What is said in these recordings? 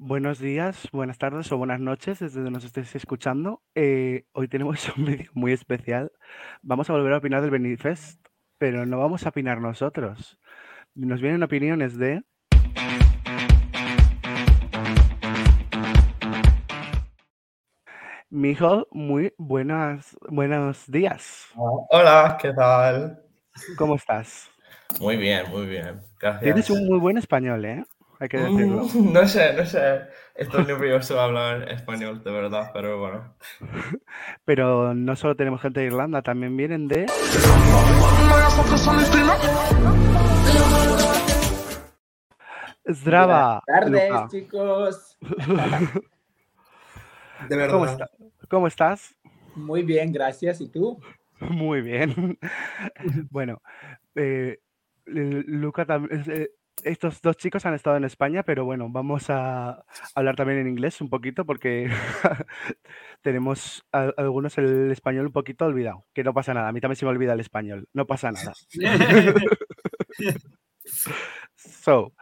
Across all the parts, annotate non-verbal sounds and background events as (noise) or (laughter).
Buenos días, buenas tardes o buenas noches desde donde nos estéis escuchando. Eh, hoy tenemos (laughs) un vídeo muy especial. Vamos a volver a opinar del Benifest, pero no vamos a opinar nosotros. Nos vienen opiniones de... Mijo, muy buenas, buenos días. Hola, ¿qué tal? ¿Cómo estás? Muy bien, muy bien. Gracias. Tienes un muy buen español, ¿eh? Hay que decirlo. Mm, (laughs) no sé, no sé. Estoy nervioso a hablar español, de verdad, pero bueno. (laughs) Pero no solo tenemos gente de Irlanda, también vienen de... Zdrava. Buenas tardes, Luca. chicos. De verdad. ¿Cómo, está- ¿Cómo estás? Muy bien, gracias. ¿Y tú? (laughs) Muy bien. Bueno, eh, Luca también. eh, estos dos chicos han estado en España, pero bueno, vamos a hablar también en inglés un poquito porque (laughs) tenemos a- algunos el español un poquito olvidado, que no pasa nada. A mí también se me olvida el español, no pasa nada. (laughs) (laughs) So,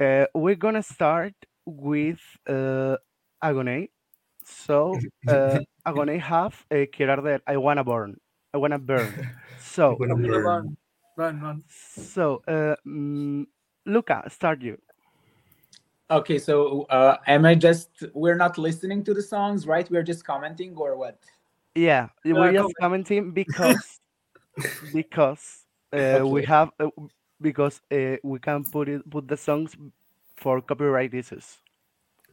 uh, we're gonna start with uh, Agoné. So, uh, Agoné have a Kirarder, I wanna burn. I wanna burn. So, Run, run, run. so, uh, mm, Luka, start you. Okay, so uh, am I just, we're not listening to the songs, right? We're just commenting or what? Yeah, Yeah, we're just commenting because (laughs) because uh, we have uh, because uh, we can put it put the songs for copyright issues.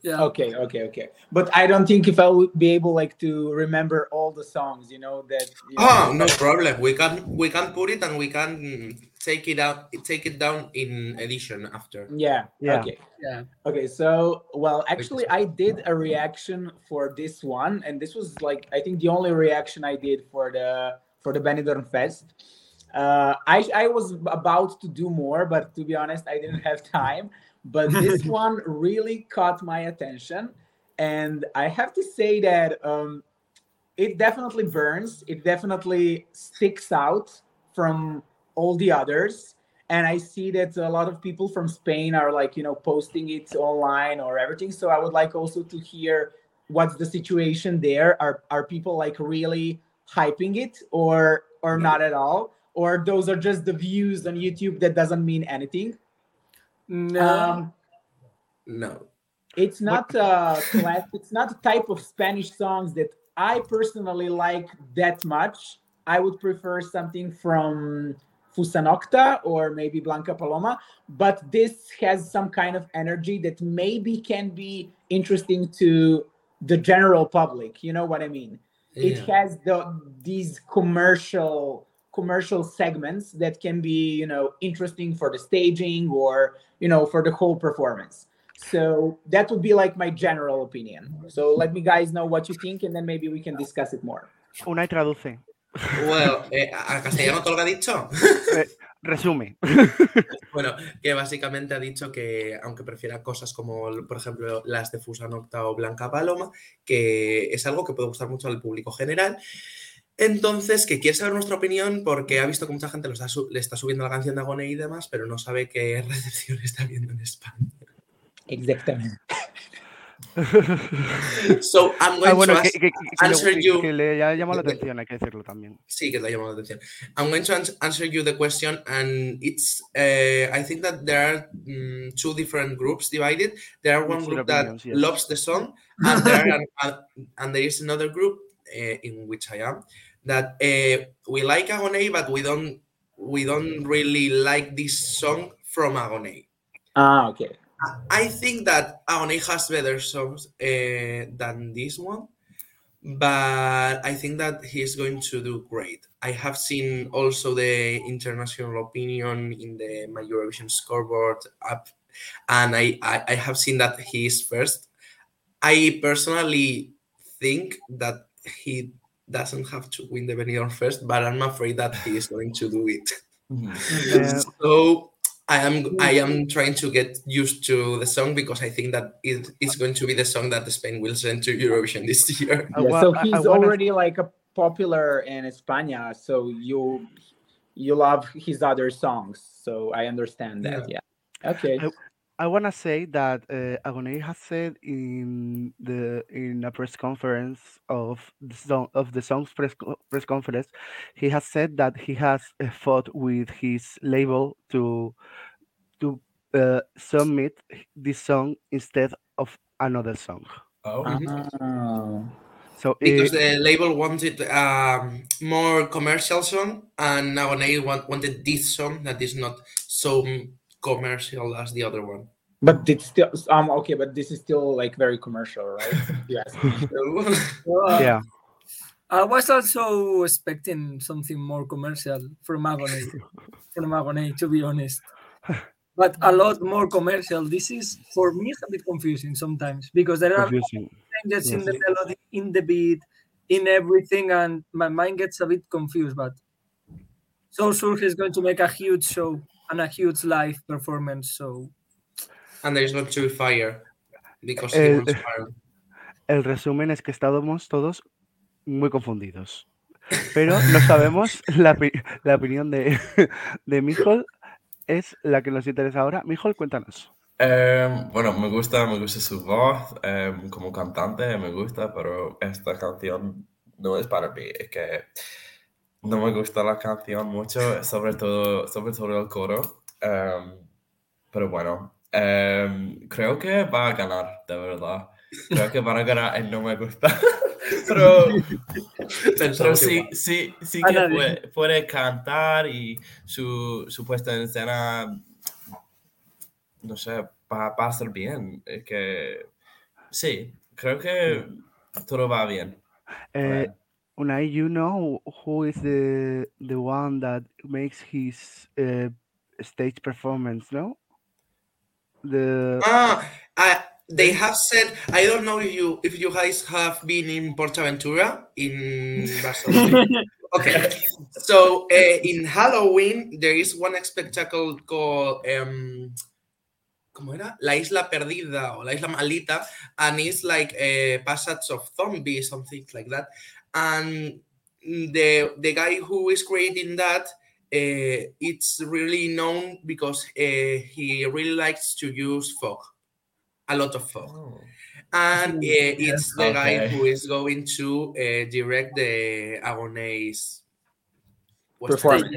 Yeah. Okay, okay, okay. But I don't think if I would be able like to remember all the songs, you know, that. You Oh, know, no problem. We can we can put it and we can take it out take it down in edition after. Yeah, Yeah. okay. Yeah. Okay, so well, actually, I did a reaction for this one, and this was like I think the only reaction I did for the for the Benidorm Fest. Uh, I I was about to do more, but to be honest, I didn't have (laughs) time. But this (laughs) one really caught my attention, and I have to say that um, it definitely burns. It definitely sticks out from all the others and I see that a lot of people from Spain are like you know posting it online or everything. So I would like also to hear what's the situation there. Are are people like really hyping it or or not at all? Or those are just the views on YouTube that doesn't mean anything. No. Um, No. it's not a class, it's not a type of Spanish songs that I personally like that much. I would prefer something from Fusa Nocta or maybe Blanca Paloma, but this has some kind of energy that maybe can be interesting to the general public. You know what I mean? It has the these commercial commercial segments that can be you know interesting for the staging or you know for the whole performance so that would be like my general opinion so let me guys know what you think and then maybe we can discuss it more Una y traduce. Well, eh, a castellano todo lo que ha dicho. (laughs) Resume. (laughs) Bueno, que básicamente ha dicho que aunque prefiera cosas como, por ejemplo, las de Fusa Nocta o Blanca Paloma, que es algo que puede gustar mucho al público general. Entonces, que quiere saber nuestra opinión porque ha visto que mucha gente lo está su- le está subiendo la canción de Agone y demás, pero no sabe qué (laughs) recepción está viendo en España. exactamente (laughs) So, I'm going Ah, bueno, to ask- que- que- que le- answer que- you. que le ha llamado la atención, hay que decirlo también. Sí, que te ha llamado la atención. I'm going to ans- answer you the question, and it's. Uh, I think that there are mm, two different groups divided. There are one group that opinions, yes. loves the song, and there are, and, (laughs) and there is another group uh, in which I am that uh, we like Agoney, but we don't we don't really like this song from Agoney. ah okay I think that Agoney has better songs uh, than this one, but I think that he's going to do great. I have seen also the international opinion in the my Eurovision scoreboard app, and I, I, I have seen that he is first. I personally think that he doesn't have to win the Benidorm Fest, but I'm afraid that he is going to do it. Eh, (laughs) so I am I am trying to get used to the song because I think that it is going to be the song that Spain will send to Eurovision this year. (laughs) Yeah, wa- so I- I he's wanna- already like a popular in España so you you love his other songs so I understand that yeah, okay. I- I wanna say that uh, Agoney has said in the in a press conference of the song of the song's press co- press conference, he has said that he has uh, fought with his label to to uh, submit this song instead of another song. Oh, Oh. So because uh, the label wanted um, more commercial song, and Nagonei want, wanted this song that is not so commercial as the other one. But it's still um okay, but this is still like very commercial, right? (laughs) yes. (laughs) Uh, yeah, I was also expecting something more commercial from Agoney, from Agoney, to be honest. But a lot more commercial. This is for me it's a bit confusing sometimes because there are confusing. changes in the melody, in the beat, in everything, and my mind gets a bit confused. But so sure he's going to make a huge show and a huge live performance. So and there is not to fire because Eh, he wants fire. (laughs) El resumen es que estábamos todos muy confundidos. Pero no sabemos (laughs) la, la opinión de, de Mijol es la que nos interesa ahora. Mijol, cuéntanos. Em, bueno, me gusta, me gusta su voz em, como cantante, me gusta, pero esta canción no es para mí. Es que no me gusta la canción mucho, sobre todo, sobre todo el coro. Em, pero bueno, em, creo que va a ganar, de verdad. Creo que van a ganar y no me gusta. (laughs) pero pero sí, sí, sí que puede, puede cantar y su, su puesta en escena, no sé, va, va a estar bien. Es que sí, creo que todo va bien. Eh. Unai, you know who is the the one that makes his uh, stage performance, no? The Ah, I, they have said. I don't know if you if you guys have been in Portaventura in Barcelona. (laughs) okay, so uh, in Halloween there is one spectacle called um, ¿cómo era? La Isla Perdida or La Isla Maldita, and it's like a passage of zombies, something like that. And the the guy who is creating that, uh, it's really known because uh, he really likes to use fog, a lot of fog, Oh. and uh, (laughs) it's the guy who is going to uh, direct the Agoney's Performance.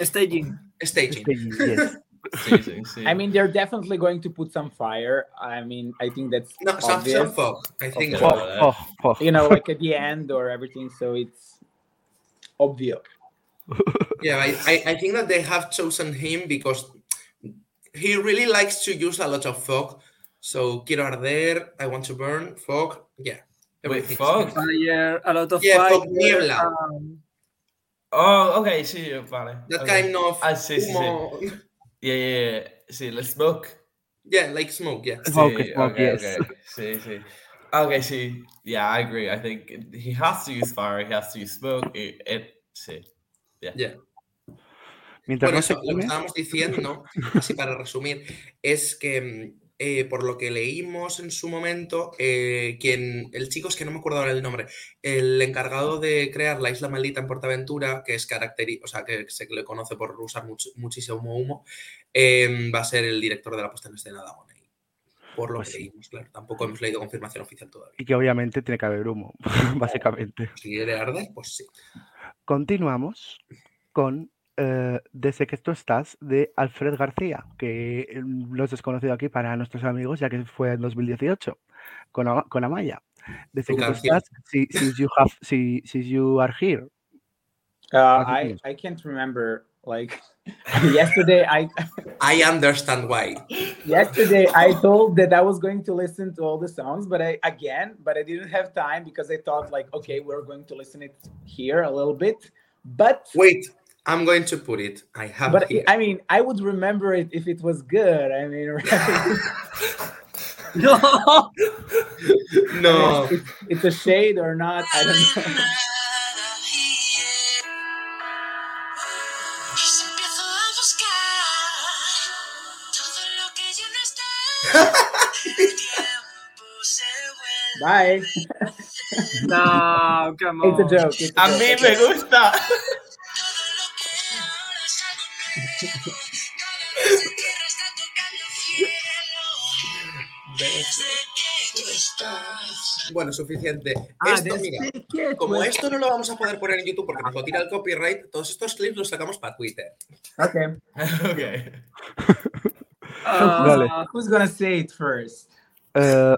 staging. staging. staging, yes. (laughs) Sí, sí, sí. I mean, they're definitely going to put some fire. I mean, I think that's No, some, obvious. some fog. I think. Okay. Oh, oh, oh. You know, like at the end or everything. So it's obvious. (laughs) Yeah, I, I, I think that they have chosen him because he really likes to use a lot of fog. So quiero arder, I want to burn, fog, yeah. Wait, everything. fog? Fire, a lot of Yeah, fire. fog niebla. um, Oh, ok, sí, vale. That ok. kind of Ah, sí, sí, sí. Humo- Yeah, yeah, yeah. Sí, let's smoke. Yeah, like smoke, yeah. Smoke, Sí, smoke, okay, yes. okay. Sí, sí. Okay, sí. Yeah, I agree. I think he has to use fire, he has to use smoke. It, it sí. Yeah. Mientras Bueno, no se lo que estábamos diciendo, así para resumir, es que mm, eh, por lo que leímos en su momento, eh, quien, el chico es que no me acuerdo ahora el nombre, el encargado de crear la isla maldita en Portaventura, que es característico, o sea, que se le conoce por usar much- muchísimo humo, eh, va a ser el director de la puesta en escena de Agoney. Por lo Pues que sí. leímos, claro. Tampoco hemos leído confirmación oficial todavía. y que obviamente tiene que haber humo, (laughs) básicamente. Si quiere arder, pues sí. Continuamos con eh, Desde que tú estás de Alfred García, que no es desconocido aquí para nuestros amigos, ya que fue en 2018 con, con Amaya. Desde que tú estás, si- since you have, si- you are here. Uh, I. I can't remember. Like (laughs) yesterday, I (laughs) I understand why. yesterday I told that I was going to listen to all the songs, but I again, but I didn't have time because I thought like, okay, we're going to listen it here a little bit. But Wait, I'm going to put it. I have but here. I mean, I would remember it if it was good. I mean, right? No. (laughs) No. it's, it's a shade or not. I don't know. Y si empiezo a buscar todo lo que ya no está, el tiempo se vuelve. Bye. No, come on. It's a joke. It's a A joke. mí me gusta. (laughs) Bueno, suficiente. Ah, esto, mira, como tú- esto no lo vamos a poder poner en YouTube porque nos lo tira el copyright, todos estos clips los sacamos para Twitter. Okay. (laughs) ok. Uh, (laughs) Dale. Who's gonna say it first? Eh,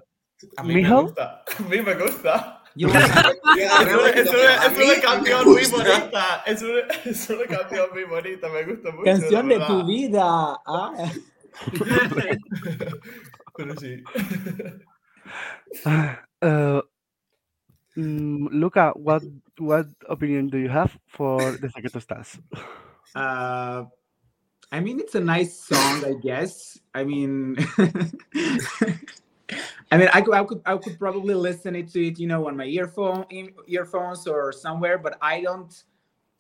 A mí Mijo? me gusta. A mí me gusta. You like (laughs) Es una, es una- A es mí una me canción muy bonita. Es una, es una canción muy bonita. Me gusta mucho. canción la de tu vida. Ah. (laughs) Pero sí. uh, (laughs) mm, Luka, what what opinion do you have for Desde que tú estás? Uh, I mean, it's a nice song, I guess. I mean, I mean, I could, I could, I could probably listen it to it, you know, on my earphone, earphones or somewhere. But I don't,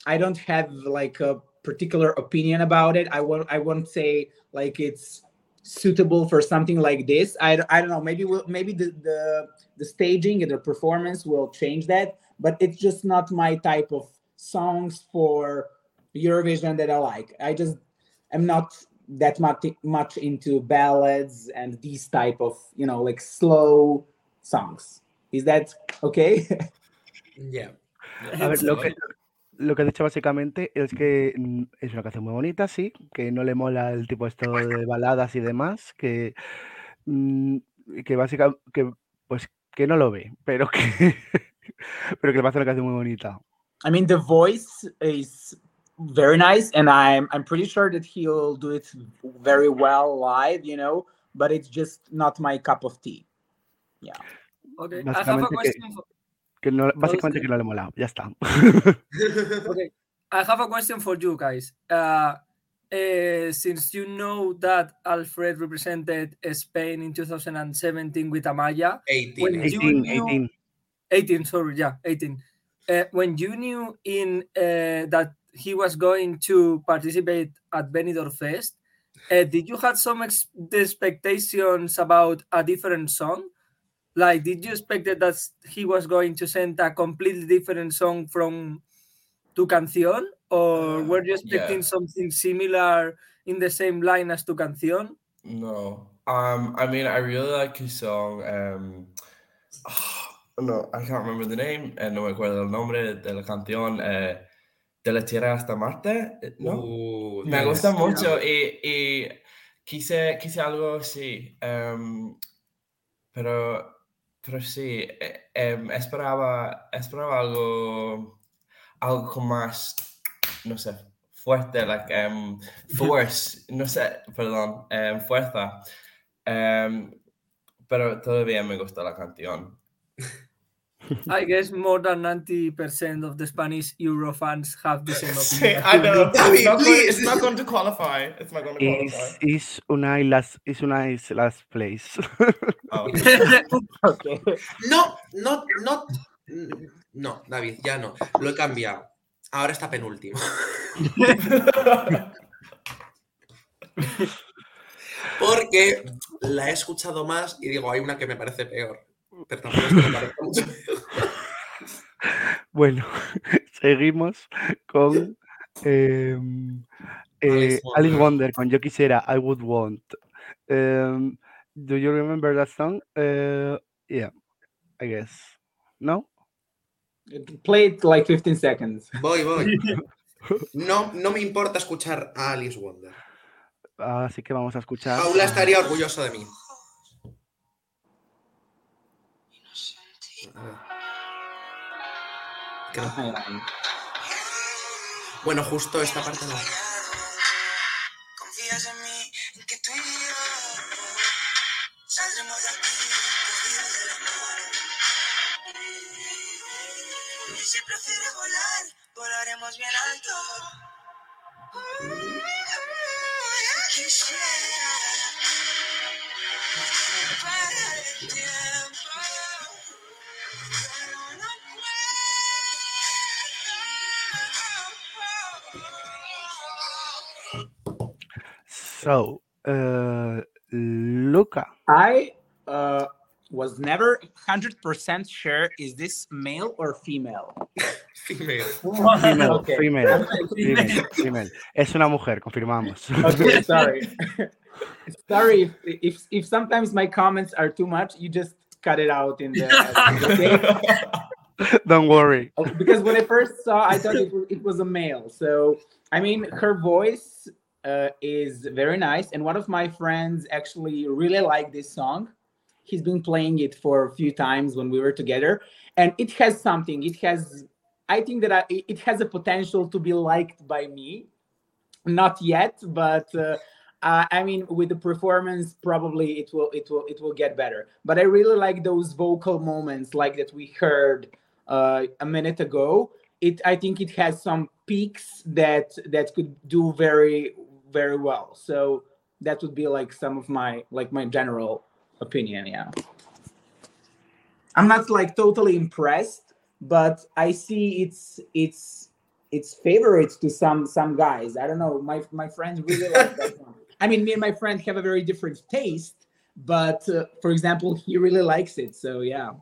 I don't have like a particular opinion about it. I won't, I won't say like it's suitable for something like this. I, I don't know. Maybe, we'll, maybe the, the the staging and the performance will change that. But it's just not my type of songs for Eurovision that I like. I just am not that much much into ballads and these type of you know like slow songs. Is that okay? (laughs) yeah. A ver, lo que, lo que he dicho básicamente es que es una canción muy bonita, sí, que no le mola el tipo esto de baladas y demás, que, mm, que básicamente, que, pues que no lo ve, pero que, (laughs) pero que le parece una canción muy bonita. I mean, the voice is very nice, and I'm I'm pretty sure that he'll do it very well live. You know, but it's just not my cup of tea. Yeah. Okay, I have a Básicamente que- question. For, Que no, básicamente sí. que no le mola, ya está. (laughs) (laughs) okay, I have a question for you guys. Uh, uh, since you know that Alfred represented Spain in 2017 with Amaia, 18. When you 18, knew- 18. 18 sorry yeah 18 uh, when you knew in uh, that he was going to participate at benidorm fest uh, did you have some ex- expectations about a different song like did you expect that he was going to send a completely different song from tu canción or Uh, were you expecting yeah. something similar in the same line as tu canción No. Um, I mean, I really like his song. Um, (sighs) no, I can't remember the name. eh, no me acuerdo el nombre de la canción. eh, de la Tierra hasta Marte. eh, ¿No? Uh, Me yes. gusta mucho y, y quise, quise algo así. em, pero, pero sí, eh, em, esperaba, esperaba algo, algo más, no sé, fuerte, like, em, force, no sé, perdón, fuerza. Pero todavía me gusta la canción. (laughs) i guess more than 90% of the spanish euro fans have the same Sí, opinion I know. David, It's not, going, it's not going to qualify. It's not going to qualify. is una last, is una is last place. Oh. (laughs) Okay. No, no, no. No, David, ya no. Lo he cambiado. Ahora está penúltimo. Porque la he escuchado más y digo, hay una que me parece peor. Pero tampoco es que me parezca mucho. Bueno, (laughs) seguimos con em, eh, Alice Alice Wonder. Con Yo quisiera, I would want. Em, do you remember that song? Uh, yeah, I guess. No? Play it like 15 seconds. Voy, voy. (laughs) No, no me importa escuchar a Alice Wonder. Así que vamos a escuchar. Paula estaría orgullosa de mí. A ver. Que no- Bueno, justo esta parte no. Confías en mí, en que tú y yo saldremos de aquí, cogidos de la mano. Y si prefieres volar, volaremos bien alto. Yo quisiera parar el tiempo, So, uh, Luka. I uh, was never 100% sure is this male or female? Female. (laughs) Female, (laughs) Okay. female, female, female. Es una mujer, confirmamos. Okay, (laughs) sorry. Sorry if, if if sometimes my comments are too much. You just cut it out in the. okay? Don't worry. Oh, because when I first saw, I thought it it was a male. So I mean, her voice uh, is very nice, and one of my friends actually really liked this song. He's been playing it for a few times when we were together, and it has something. It has, I think that I, it has a potential to be liked by me. Not yet, but. Uh, uh, I mean, with the performance, probably it will it will it will get better. But I really like those vocal moments, like that we heard uh, a minute ago. It I think it has some peaks that that could do very very well. So that would be like some of my like my general opinion. Yeah, I'm not like totally impressed, but I see it's it's it's favorites to some some guys. I don't know. My my friends really like that (laughs) one. I mean, me and my friend have a very different taste, but uh, for example, he really likes it. So yeah.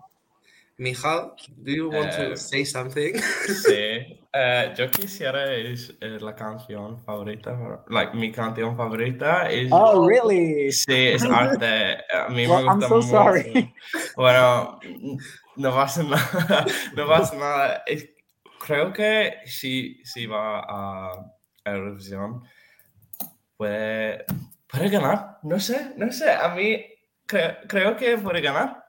Mijal, do you want Eh, to say something? (laughs) Sí, eh, yo quisiera es eh, la canción favorita, like mi canción favorita es Oh really? sí es arte. A mí Well, me I'm gusta so mucho. sorry. Bueno, no pasa nada, (laughs) no pasa nada. Es- creo que si, si va a Eurovisión puede, puede ganar. No sé, no sé. A mí cre- creo que puede ganar.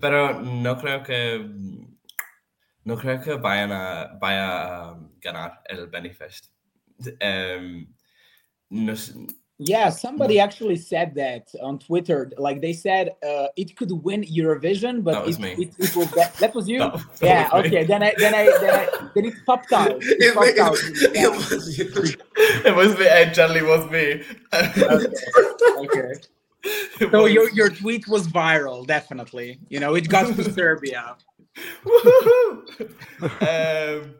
Pero no creo que no creo que vayan a, vaya a ganar el Benifest. Em, no Yeah, somebody actually said that on Twitter. Like they said, uh, it could win Eurovision, but That was it, me. It, it will. Be- that was you. (laughs) That that yeah. was me. Okay. Then I then I then I then it popped out. (laughs) It It popped out. it Yeah. was (laughs) you. it was me. It generally was me. Okay. It So was- your your tweet was viral, definitely. You know, it got to (laughs) Serbia. Um,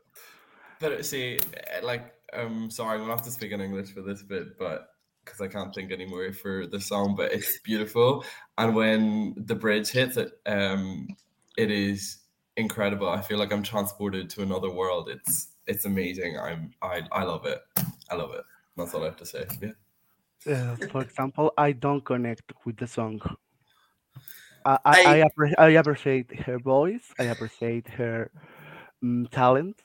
but see, eh, like, um, I'm sorry, we'll have to speak in English for this bit, but because I can't think anymore for the song, but it's beautiful. And when the bridge hits it, um, it is incredible. I feel like I'm transported to another world. It's it's amazing. I'm I I love it. I love it. That's all I have to say. Yeah. Uh, for example, I don't connect with the song. I I, I- I, appre- I appreciate her voice. I appreciate her mm, talent,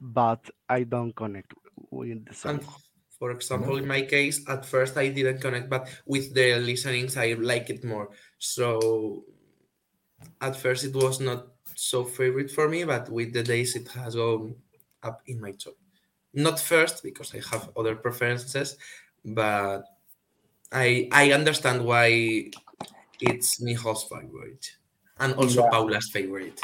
but I don't connect with the song. And for example, in my case, at first I didn't connect, but with the listenings, I like it more. So at first, it was not so favorite for me, but with the days, it has gone up in my top. Not first because I have other preferences, but I I understand why it's Mijo's favorite and also Yeah. Paula's favorite.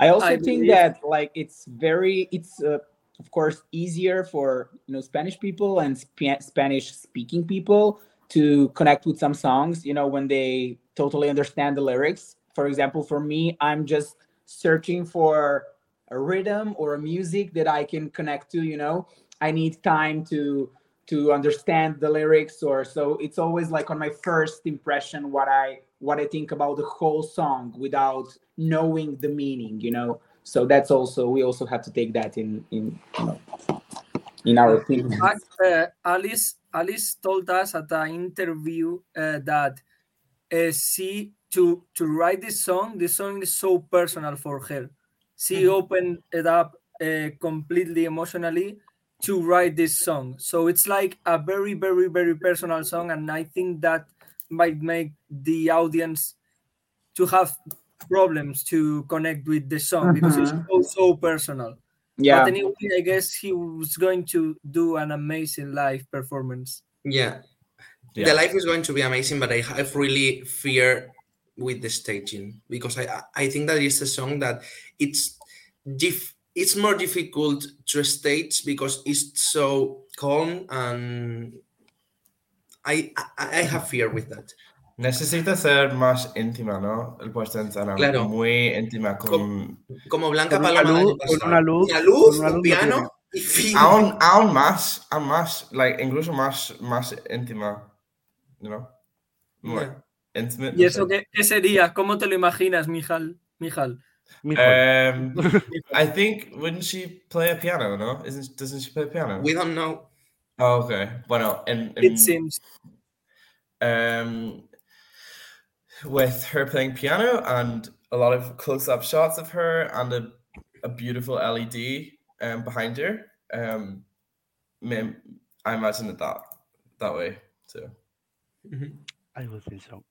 I also I think believe- that like it's very it's uh, of course easier for you know Spanish people and Spa- Spanish speaking people to connect with some songs you know when they totally understand the lyrics. For example, for me, I'm just searching for a rhythm or a music that I can connect to. You know, I need time to to understand the lyrics or so it's always like on my first impression what i what i think about the whole song without knowing the meaning you know? So that's also we also have to take that in in you know in our opinion uh, Alice Alice told us at an interview uh, that uh, she to to write this song, this song is so personal for her. She opened it up uh, completely emotionally to write this song. So it's like a very very very personal song, and I think that might make the audience to have problems to connect with the song because it's uh-huh. so so personal. yeah But anyway, I guess he was going to do an amazing live performance. Yeah. Yeah. The life is going to be amazing, but I have really fear with the staging because I I think that it's a song that it's diff it's more difficult to stage because it's so calm and I I, I have fear with that. Necesita ser más íntima, ¿no? El puesto en escena Claro. muy íntima con Como Blanca Con Paloma luz- con una luz- Una luz, con una un luz no piano y fin. aún, aún más, aún más, like, incluso más, más íntima, you know? More Yeah. intimate. ¿Y no eso sé. qué, qué sería? ¿Cómo te lo imaginas, Mijal? Mijal. Mijo, Um, (laughs) I think, wouldn't she play a piano, no? Isn't, doesn't she play piano? We don't know. Oh, okay. Bueno, en, en- It seems. um, with her playing piano and a lot of close-up shots of her and a, a beautiful LED um, behind her. Um, me- I imagine it that that way too. I would think so.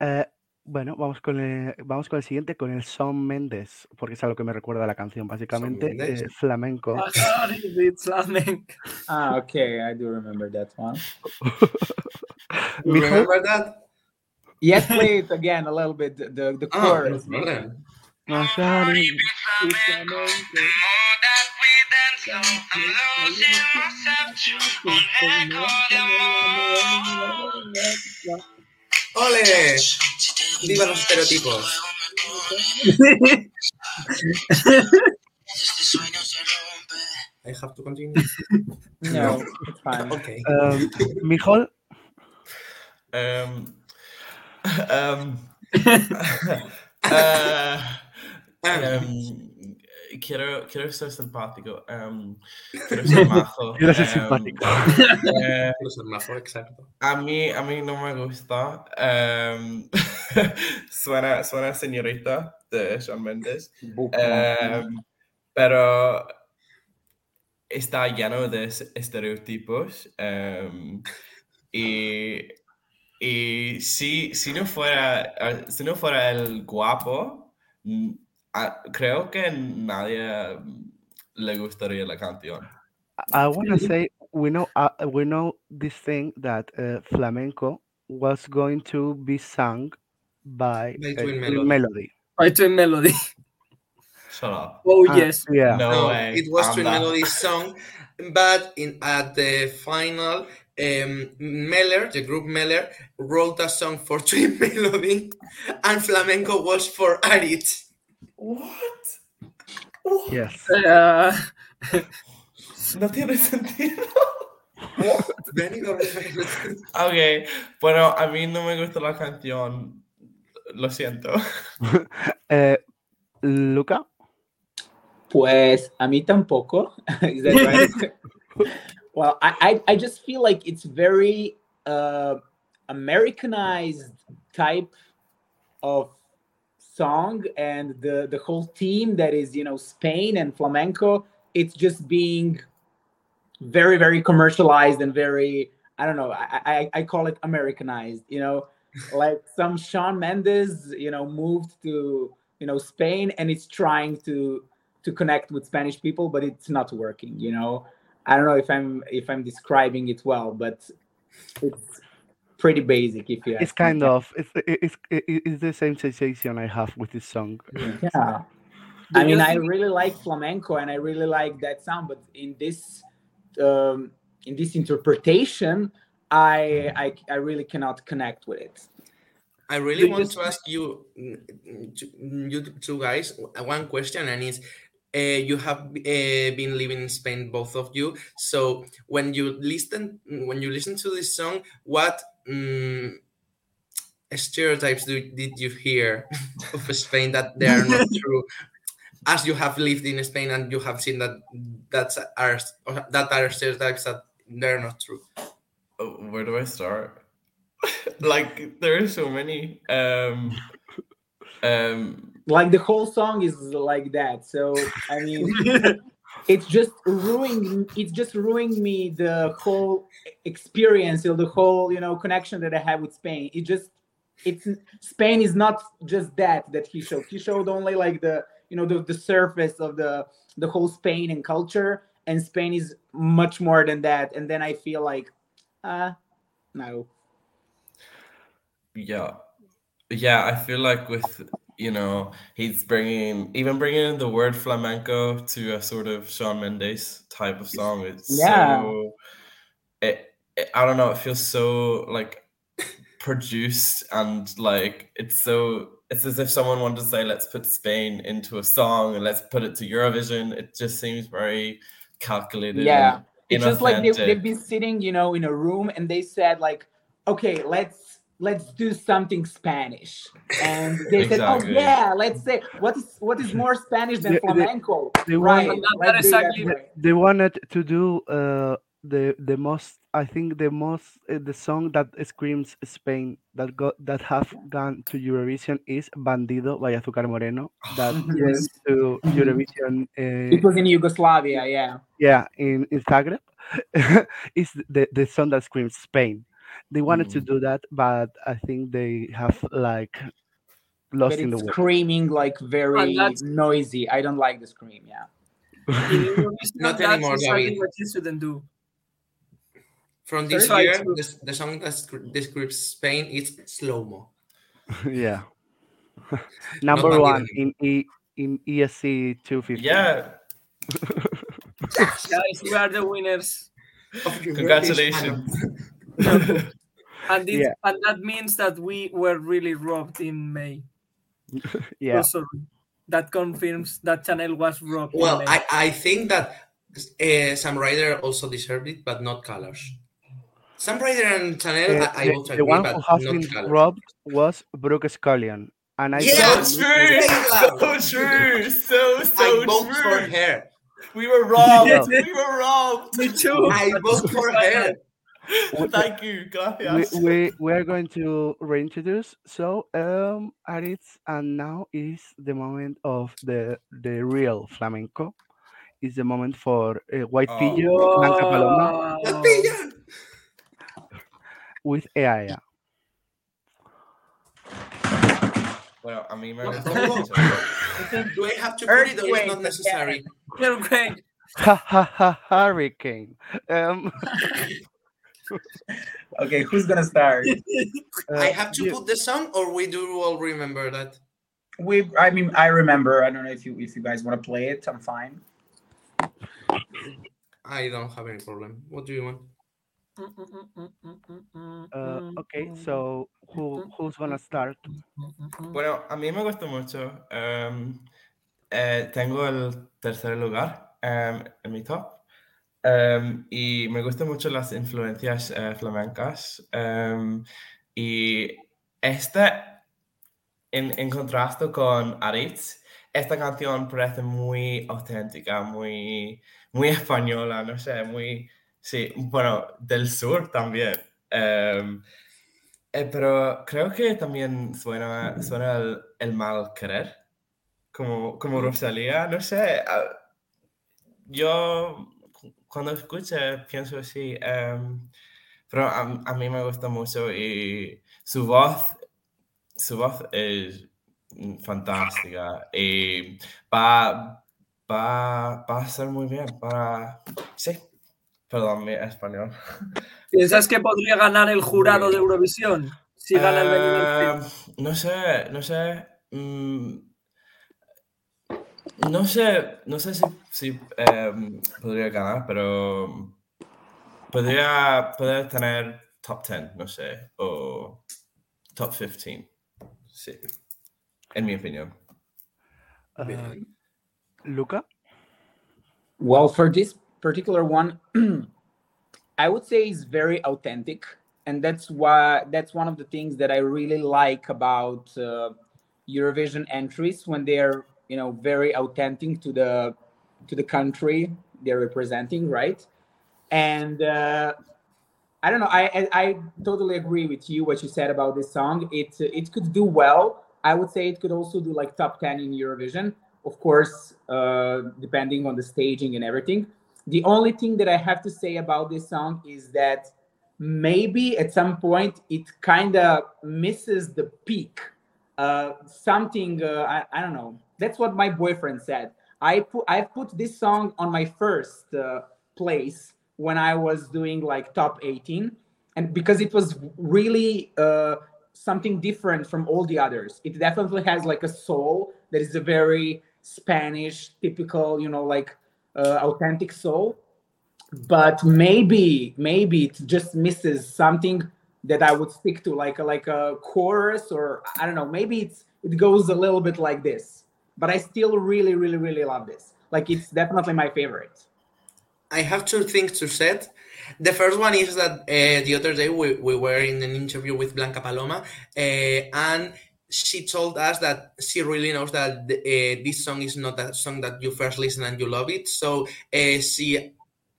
Eh, bueno, vamos con, el, vamos con el siguiente, con el Shawn Mendes, porque es a lo que me recuerda la canción, básicamente, eh, flamenco. Ah, (laughs) it's flamenco. Ah, okay, I do remember that one. (laughs) You remember that? Yes, (laughs) play it again a little bit. The the, Ah, no chorus. problem. no, Shawn, ¡Ole! ¡Viva los estereotipos! I have to continue. No, it's fine. (laughs) Okay. um, Mijol, (laughs) (laughs) Um, um, uh, um, quiero, quiero ser simpático. Um, (laughs) quiero ser majo. Quiero ser um, simpático. eh, Los hermanos, exacto. a mí, a mí no me gusta. um, (laughs) suena, suena señorita de Shawn Mendes. Um, pero está lleno de es- estereotipos. um, y y si, si, no fuera, si no fuera el guapo, ah, creo que nadie mm, le gustaría la canción. I want to say we know uh, we know this thing that uh, flamenco was going to be sung by, By uh, Twin Twin Melody. Melody. By Twin Melody. (laughs) Shut up. Oh, Ah, yes. Yeah. No, No, way. it was Twin anda. Melody's song, but in at the final, um, Meller, the group Meller, wrote a song for (laughs) Twin Melody, and flamenco was for Aritz. What? Yes. Uh, (laughs) No tiene sentido. Benidorm Fest. Ok, bueno, a mí no me gusta la canción. Lo siento. Uh, (laughs) Luka, Pues a mí tampoco. (laughs) Is that right? well, I, I I just feel like it's very uh, Americanized type of song, and the the whole team that is you know Spain and flamenco. It's just being very very commercialized and very I don't know. I I, I call it Americanized. You know, (laughs) like some Shawn Mendes. You know, moved to you know Spain and it's trying to to connect with Spanish people, but it's not working. You know, I don't know if I'm if I'm describing it well, but it's pretty basic. If you it's ask me. kind of it's it's it's the same sensation I have with this song. yeah. I mean, I really like flamenco and I really like that sound, but in this um, in this interpretation, I, I I really cannot connect with it. I really you want s- to ask you, you two guys, one question, and it's uh, you have uh, been living in Spain, both of you. So when you listen, when you listen to this song, what mm stereotypes do, did you hear (laughs) of Spain that they are not (laughs) true? As you have lived in Spain and you have seen that that's are that are stereotypes that they're not true. Oh, Where do I start? (laughs) like there are so many. Um, um, Like the whole song is like that. So I mean, (laughs) it's just ruining it's just ruining me the whole experience or the whole you know connection that i have with spain it just it's spain is not just that that he showed he showed only like the you know the, the surface of the the whole spain and culture and spain is much more than that and then i feel like uh no yeah, yeah. I feel like with you know he's bringing even bringing the word flamenco to a sort of Shawn Mendes type of song. It's Yeah. so. It, it I don't know. It feels so like produced and like it's so it's as if someone wanted to say let's put Spain into a song and let's put it to Eurovision. It just seems very calculated. yeah it's just like they, they've been sitting you know in a room and they said like okay let's let's do something spanish and they said oh yeah let's say what is what is more spanish than They- they- flamenco they right want- That- that let's do it that exactly- They wanted to do uh, the the most I think the most uh, the song that screams Spain that got that have gone to Eurovision is Bandido by Azúcar Moreno that Mhm. went to Mhm. Eurovision It uh, was in Yugoslavia, yeah. yeah in, in Zagreb (laughs) is the the song that screams Spain. They wanted to Mm. do that, but I think they have like lost But in the it's way. screaming like very that's- noisy. I don't like the scream, yeah. In Eurovision, (laughs) Not anymore, exactly David. what you shouldn't do. From this Try year, the, the song that describes Spain is SloMo. (laughs) yeah. (laughs) Number Bandido one in E in ESC 250. Yeah, Guys, we are the winners. congratulations. (laughs) And, this, Yeah. and that means that we were really robbed in May. (laughs) Yeah. So. That confirms that Chanel was robbed. in Well, May. I, I think that uh, Sam Ryder also deserved it, but not colors. Sam Ryder and Chanel, Uh, I, I the, both the agree, one but who has not been colors. robbed was Brooke Scullion, and I Yeah, (laughs) so true, so true, so so I vote true. for her. We were robbed. Yeah. we were robbed. Me too. I vote for her. (laughs) Thank you, we, gracias. we (laughs) we are going to reintroduce. So, um, Aritz, and now is the moment of the the real flamenco. Is the moment for uh, White Oh. Pillo, Blanca Paloma Wow. Pillan. with Eaea. Bueno, a mí me gusta mucho. (laughs) Do I have to put it or is Earthquake not necessary? You're. Ha ha ha! Hurricane. Um, Okay, who's gonna start? I uh, have to you- put the song or we do all remember that? we I mean I remember. I don't know if you if you guys want to play it, I'm fine. I don't have any problem. What do you want? Uh, okay, so who who's gonna start? Bueno, a mí me gusta mucho. em, eh, tengo el tercer lugar em, en mi top. Em, y me gustan mucho las influencias eh, flamencas. em, y esta, en, en contraste con Aritz, esta canción parece muy auténtica, muy, muy española, no sé, muy, sí, bueno, del sur también. em, eh, pero creo que también suena, suena el, el mal querer, como, como Rosalía, no sé. ah, Yo cuando escuché pienso así, em, pero a, a mí me gusta mucho y su voz, su voz es fantástica y va, va, va a ser muy bien para... Sí, perdón, mi español. (laughs) ¿Piensas que podría ganar el jurado de Eurovisión? Si gana el? Eh, no sé, no sé. mm, no sé, no sé si, si, em, podría ganar, pero podría, podría tener top 10, no sé, o top 15. Sí, en mi opinión. Uh, Bien. Luka. Well, for this particular one, (clears throat) I would say it's very authentic, and that's why that's one of the things that I really like about uh, Eurovision entries when they're you know very authentic to the to the country they're representing, right? And uh, I don't know. I, I I totally agree with you what you said about this song. It it could do well. I would say it could also do like top ten in Eurovision. Of course, uh, depending on the staging and everything. The only thing that I have to say about this song is that maybe at some point it kind of misses the peak. Uh, something uh, I, I don't know. That's what my boyfriend said. I put I put this song on my first uh, place when I was doing like top 18, and because it was really uh, something different from all the others. It definitely has like a soul that is a very Spanish, typical, you know, like uh, authentic soul. But maybe, maybe it just misses something that I would stick to, like a, like a chorus, or I don't know. Maybe it's it goes a little bit like this. But I still really, really, really love this. Like it's definitely my favorite. I have two things to say. The first one is that uh, the other day we, we were in an interview with Blanca Paloma, uh, and she told us that she really knows that uh, this song is not a song that you first listen and you love it. So uh, she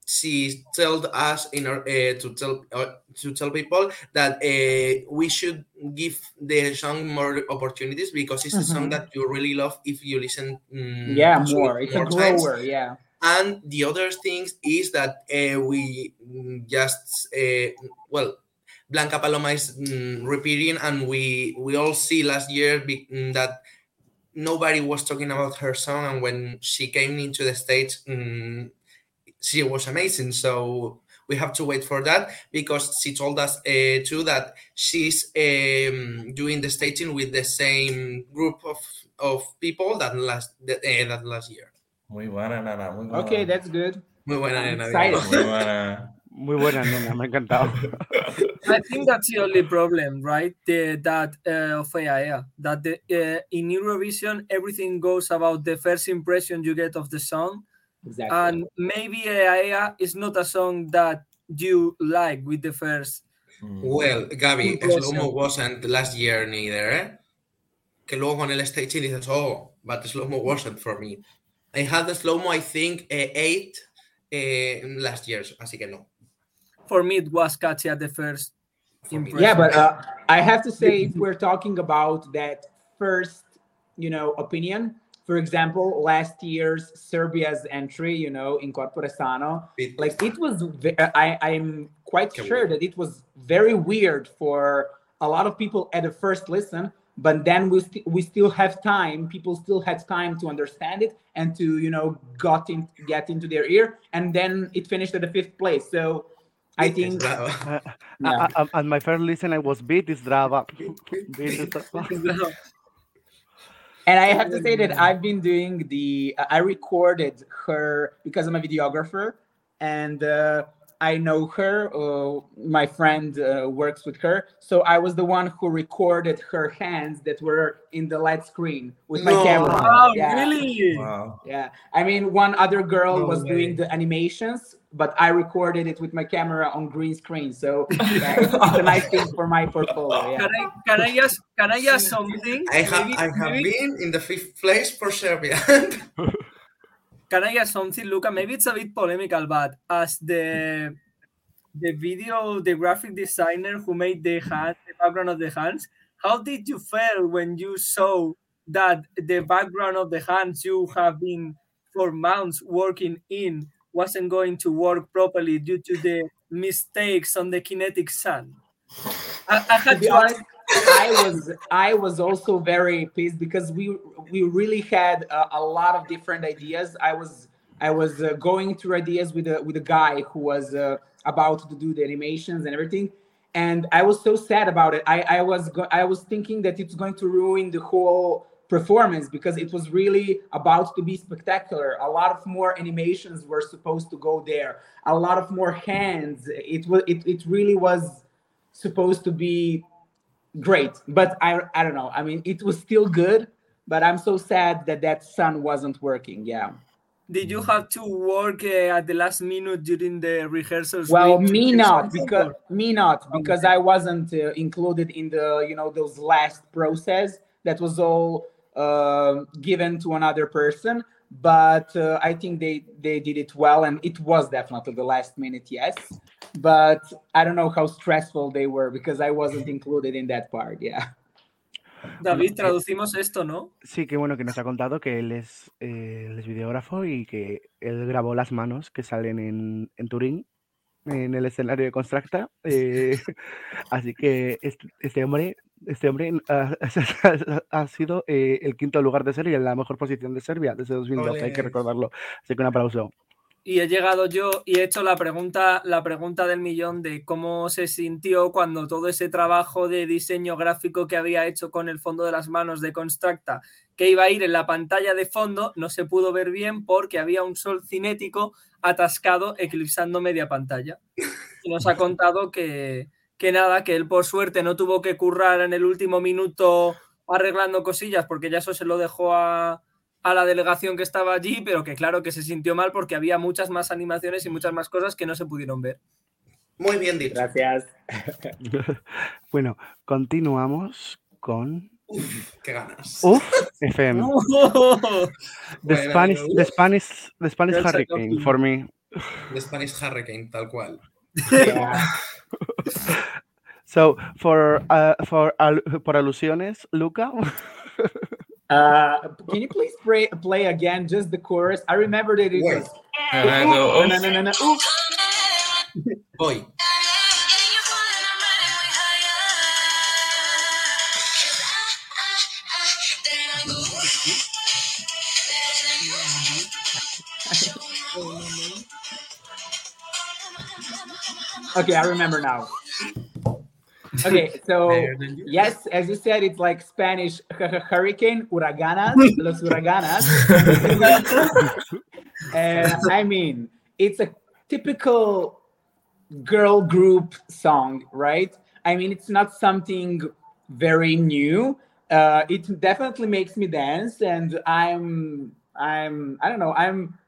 she told us in our, uh, to tell uh, to tell people that uh, we should give the song more opportunities because it's a song Mhm. that you really love if you listen. mm, Yeah, more. It's a times. Yeah. And the other thing is that uh, we mm, just uh, well, Blanca Paloma is mm, repeating, and we we all see last year be, mm, that nobody was talking about her song, and when she came into the stage, mm, she was amazing. So we have to wait for that because she told us uh, too that she's um, doing the staging with the same group of, of people that last that, uh, that last year. Muy buena, Nana, muy buena. Okay, that's good. Muy buena, I'm nena, excited. Diego. Muy buena. (laughs) Muy buena, nena, me encantado. I think that's the only problem, right? The, that uh, of Eaea, that the, uh, in Eurovision everything goes about the first impression you get of the song, Exactly. and maybe Eaea is not a song that you like with the first. Mm. Well, Gaby, Impressive. SloMo wasn't last year neither, eh? Que luego con el staging dices, oh, but SloMo wasn't for me. I had the SloMo, I think, uh, eight uh, last year, así que no. For me, it was catchy at the first. For me. Impressive. yeah, but uh, I have to say, if we're talking about that first, you know, opinion, for example, last year's Serbia's entry, you know, in Corpore Sano, like it was ve- i i'm quite Can we- sure that it was very weird for a lot of people at the first listen but then we, st- we still have time people still had time to understand it and to you know got in get into their ear and then it finished at the fifth place so i think bravo. Uh, Yeah. uh, uh, at my first listen, I was biti zdrava. (laughs) Biti zdrava. And i have to say that i've been doing the i recorded her because i'm a videographer and uh, i know her uh, my friend uh, works with her so i was the one who recorded her hands that were in the LED screen with my No. camera Oh, yeah. really? Wow. yeah i mean one other girl No was way. doing the animations but i recorded it with my camera on green screen so (laughs) yeah, it's, it's a nice thing for my portfolio yeah Can I can I ask can I ask something? I have Maybe- I have maybe- been in the fifth place for Serbia. (laughs) Can I ask something, Luka? Maybe it's a bit polemical, but as the the video, the graphic designer who made the hand, the background of the hands, how did you feel when you saw that the background of the hands you have been for months working in wasn't going to work properly due to the mistakes on the kinetic sand? I, I had to ask- I was I was also very pissed because we we really had a, a lot of different ideas. I was I was uh, going through ideas with a with a guy who was uh, about to do the animations and everything, and I was so sad about it. I I was go- I was thinking that it's going to ruin the whole performance because it was really about to be spectacular. A lot of more animations were supposed to go there. A lot of more hands. It was it, it really was supposed to be great but i i don't know. I mean it was still good but i'm so sad that that sun wasn't working yeah. Did you have to work uh, at the last minute during the rehearsals? well me not because me not because i wasn't uh, included in the you know those last process that was all um given to another person but uh, i think they they did it well and it was definitely the last minute yes but i don't know how stressful they were because i wasn't included in that part yeah David, traducimos esto, ¿no? Sí, que bueno que nos ha contado que él es, eh, él es videógrafo y que él grabó las manos que salen en, en Turín, en el escenario de Constructa. eh, (laughs) así que este, este hombre, este hombre (laughs) ah, ha, sido eh, el quinto lugar de Serbia, en la mejor posición de Serbia desde 2012, hay que recordarlo. Así que un aplauso. Y he llegado yo y he hecho la pregunta, la pregunta del millón de cómo se sintió cuando todo ese trabajo de diseño gráfico que había hecho con el fondo de las manos de Constructa, que iba a ir en la pantalla de fondo, no se pudo ver bien porque había un sol cinético atascado eclipsando media pantalla. Y nos ha contado que, que nada, que él por suerte no tuvo que currar en el último minuto arreglando cosillas porque ya eso se lo dejó a, a la delegación que estaba allí, pero que claro que se sintió mal porque había muchas más animaciones y muchas más cosas que no se pudieron ver. Muy bien dicho. gracias (laughs) bueno, continuamos con Uf, qué ganas. UF FM. (laughs) The Spanish, the Spanish, the Spanish Hurricane for me. The Spanish Hurricane, tal cual. Yeah. (laughs) So for uh, for al- por alusiones, Luka. (laughs) Uh, can you please play, play again just the chorus? I remember that it Wait. was. And I No, (laughs) go, no, no, no, no. Ooh. Voy. Okay, I remember now. Okay, so Better than you. yes, as you said, it's like Spanish hurricane, uraganas, los uraganas. (laughs) and I mean, it's a typical girl group song, right? I mean, it's not something very new. Uh, it definitely makes me dance, and I'm, I'm, I don't know, I'm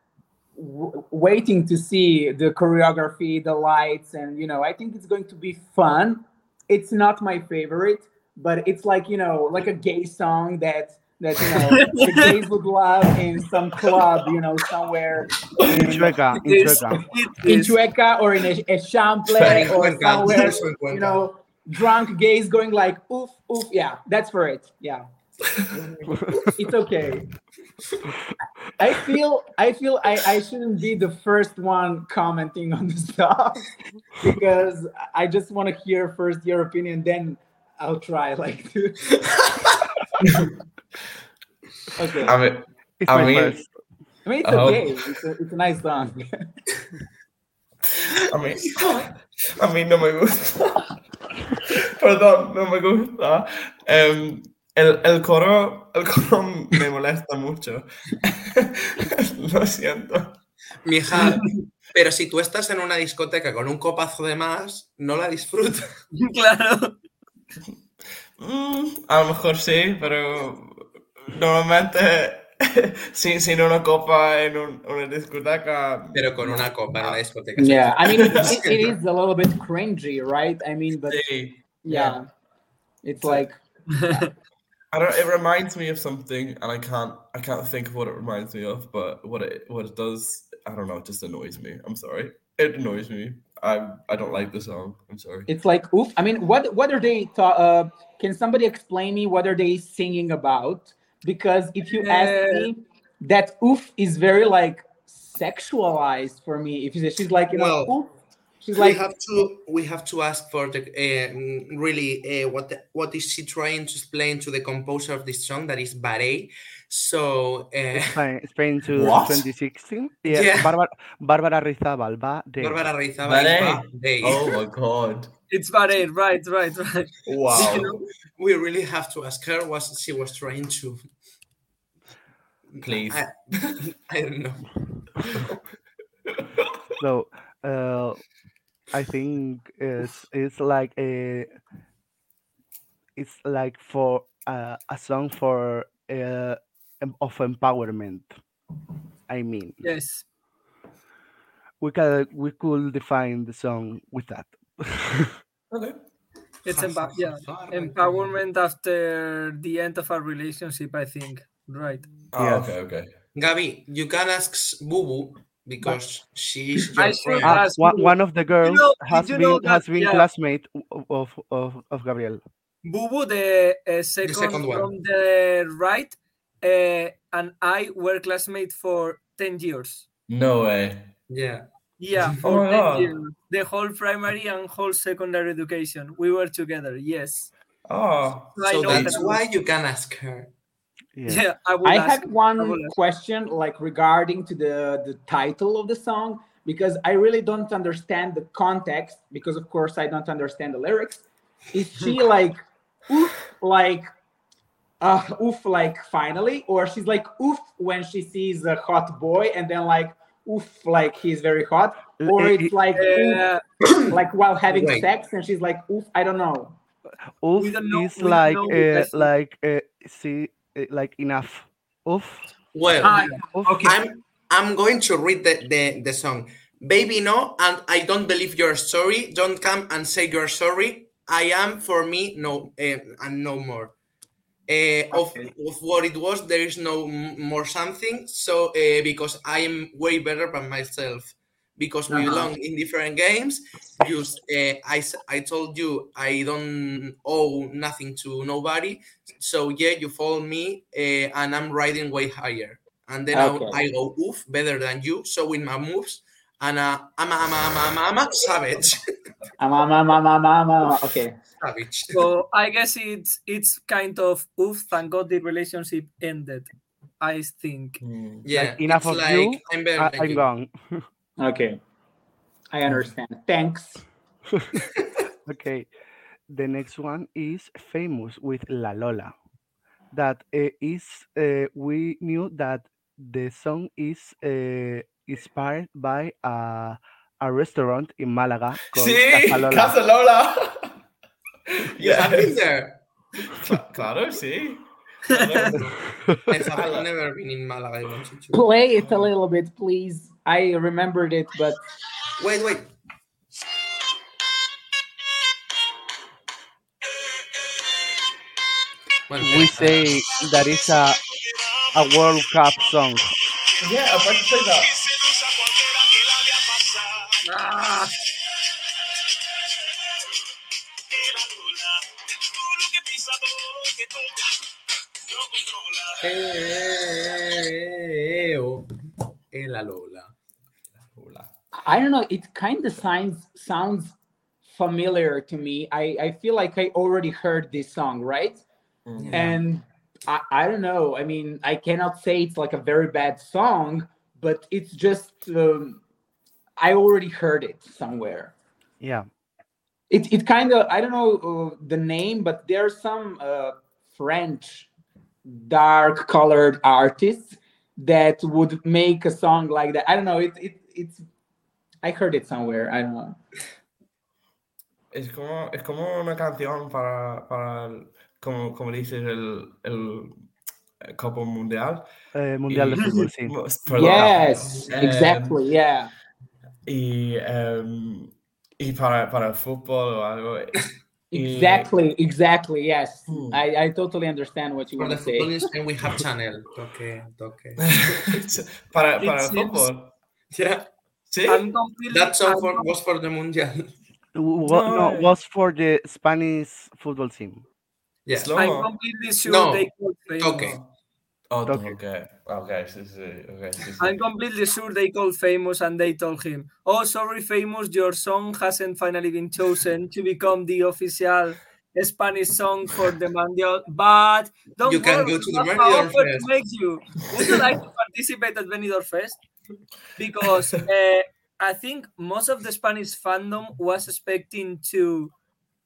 w- waiting to see the choreography, the lights, and you know, I think it's going to be fun. It's not my favorite, but it's like you know, like a gay song that that you know (laughs) the gays would love in some club, you know, somewhere in in, Chueca, in It is- Chueca. in. Chueca or in a, a Pero or somewhere, eso en Cuenca. you know, drunk gays going like oof oof. Yeah, that's for it. Yeah, (laughs) it's okay. I feel I feel I, I shouldn't be the first one commenting on the stuff (laughs) because I just want to hear first your opinion, then I'll try like to. (laughs) okay, I mean, It's I mean, first. I mean it's I okay. It's a, it's a nice song. a mí, a mí no me gusta. (laughs) Perdón, no me gusta. Em, el, el coro, el coro (laughs) me molesta mucho. (laughs) Lo siento. Mija, pero si tú estás en una discoteca con un copazo de más, no la disfrutas. (laughs) Claro. Mm, a lo mejor sí, pero normalmente sin, sin una copa en un- una discoteca. Pero con una copa en una discoteca. yeah, I mean it, it, it is a little bit cringy, right? I mean, but Sí. yeah, it's like I don't. It reminds me of something, and I can't. I can't think of what it reminds me of. But what it what it does, I don't know. It just annoys me. I'm sorry. It annoys me. I I don't like the song. I'm sorry. it's like oof. I mean, what what are they? Ta- uh, can somebody explain me what are they singing about? Because if you ask Uh, me, that oof is very like sexualized for me. If you say she's like you know, Well, oof, she's we like have to we have to ask for the uh, really uh, what the, what is she trying to explain to the composer of this song that is Barei. So uh, Spain, Spain to (laughs) What? 2016. Yeah, Yeah. Bárbara, Bárbara Reizabal, va de. Bárbara Reizabal is Barei. Barei. Oh my god! It's Barei, right, right, right. Wow! (laughs) We really have to ask her what she was trying to. Please. I, (laughs) I don't know. So, uh, I think it's it's like a it's like for uh, a song for uh, of empowerment. I mean, Yes. we can we could define the song with that. (laughs) Okay. It's empa- yeah, empowerment after the end of a relationship, I think. Right. Oh, Yes. okay. Okay. Gabi, you can ask Bubu because she is I your friend. Ah, one, you, one of the girls know- has been know has been yeah. classmate of, of of of Gabriel. Bubu, the uh, second, second one. from the right, uh, and I were classmates for 10 years. No way. Yeah. Yeah, (laughs) Oh for my 10 years. The whole primary and whole secondary education. We were together, yes. Oh. I So that's why you can ask her. Yeah. Yeah, I will I ask. had one I question like regarding to the the title of the song because I really don't understand the context because of course I don't understand the lyrics. Is (laughs) she like oof like uh oof like finally or she's like oof when she sees a hot boy and then like oof like he's very hot or it's like oof, Uh, like while having Wait. sex and she's like oof I don't know. Oof don't know- is like know uh, like uh, see like enough. Oof. Well, oof. okay. I'm I'm going to read the, the, the song. Baby, no, and I don't believe your story. Don't come and say you're sorry. I am for me, no, uh, and no more. Uh, of, Okay. of what it was, there is no m- more something. So, uh, because I am way better by myself. Because we Uh-huh. belong in different games. Just uh, I s- I told you I don't owe nothing to nobody. So yeah, you follow me, uh, and I'm riding way higher. And then Okay. I, I go oof better than you. So with my moves, and uh, I'm a, I'm a, I'm a, I'm a, I'm a savage, Um, um, um, um, um, um, um, okay. savage. So I guess it's it's kind of oof. Thank God the relationship ended. I think. Mm. Yeah, enough it's of like you, I'm better I, than I'm you. gone. Okay. I understand. Thanks. (laughs) Okay. The next one is famous with La Lola. That uh, is uh, we knew that the song is uh, inspired by a, a restaurant in Malaga called Sí, Casa Lola. Casa Lola. (laughs) You have been Yes. there. Claro, sí. I have (laughs) never been in Malaga. I. Play it a little bit, please. I remembered it, but Wait, wait. We say that is a, a World Cup song. Yeah, I was about to say that. Ah, Eh, oh, eh, la Lola. Hola. I don't know. It kind of sounds sounds familiar to me. I I feel like I already heard this song, right? Mm. And I I don't know. I mean, I cannot say it's like a very bad song, but it's just um, I already heard it somewhere. Yeah. It it kind of I don't know uh, the name, but there's some uh, French dark colored artists that would make a song like that. I don't know. It it it's I heard it somewhere. I don't know. Es como, es como una canción para, para el- como, como dices, el, el eh, Copa Mundial. Eh, mundial de fútbol, (laughs) sí. Perdona. Yes, Um, exactly. Yeah. Y, em, y para, para el fútbol o algo. y- Exactly, exactly. Yes, Hmm. I, I totally understand what you want to say. football in (laughs) Spain, we have channel. Okay, (laughs) okay. para, It para el fútbol. Yeah, Sí. I'm completely. that song for, was for the Mundial. W- no, No. was for the Spanish football team. Yes. Slow I'm completely sure No, they called famous. toque. Oh, Okay. okay. Okay, sí, sí. Okay, sí, sí. I'm completely sure they called famous and they told him, "Oh, sorry, famous, your song hasn't finally been chosen to become the official Spanish song for the Mundial, but don't You can worry, go to the have Benidorm an offer to Fest." make you. Would you like to participate at Benidorm Fest? Because uh, (laughs) I think most of the Spanish fandom was expecting to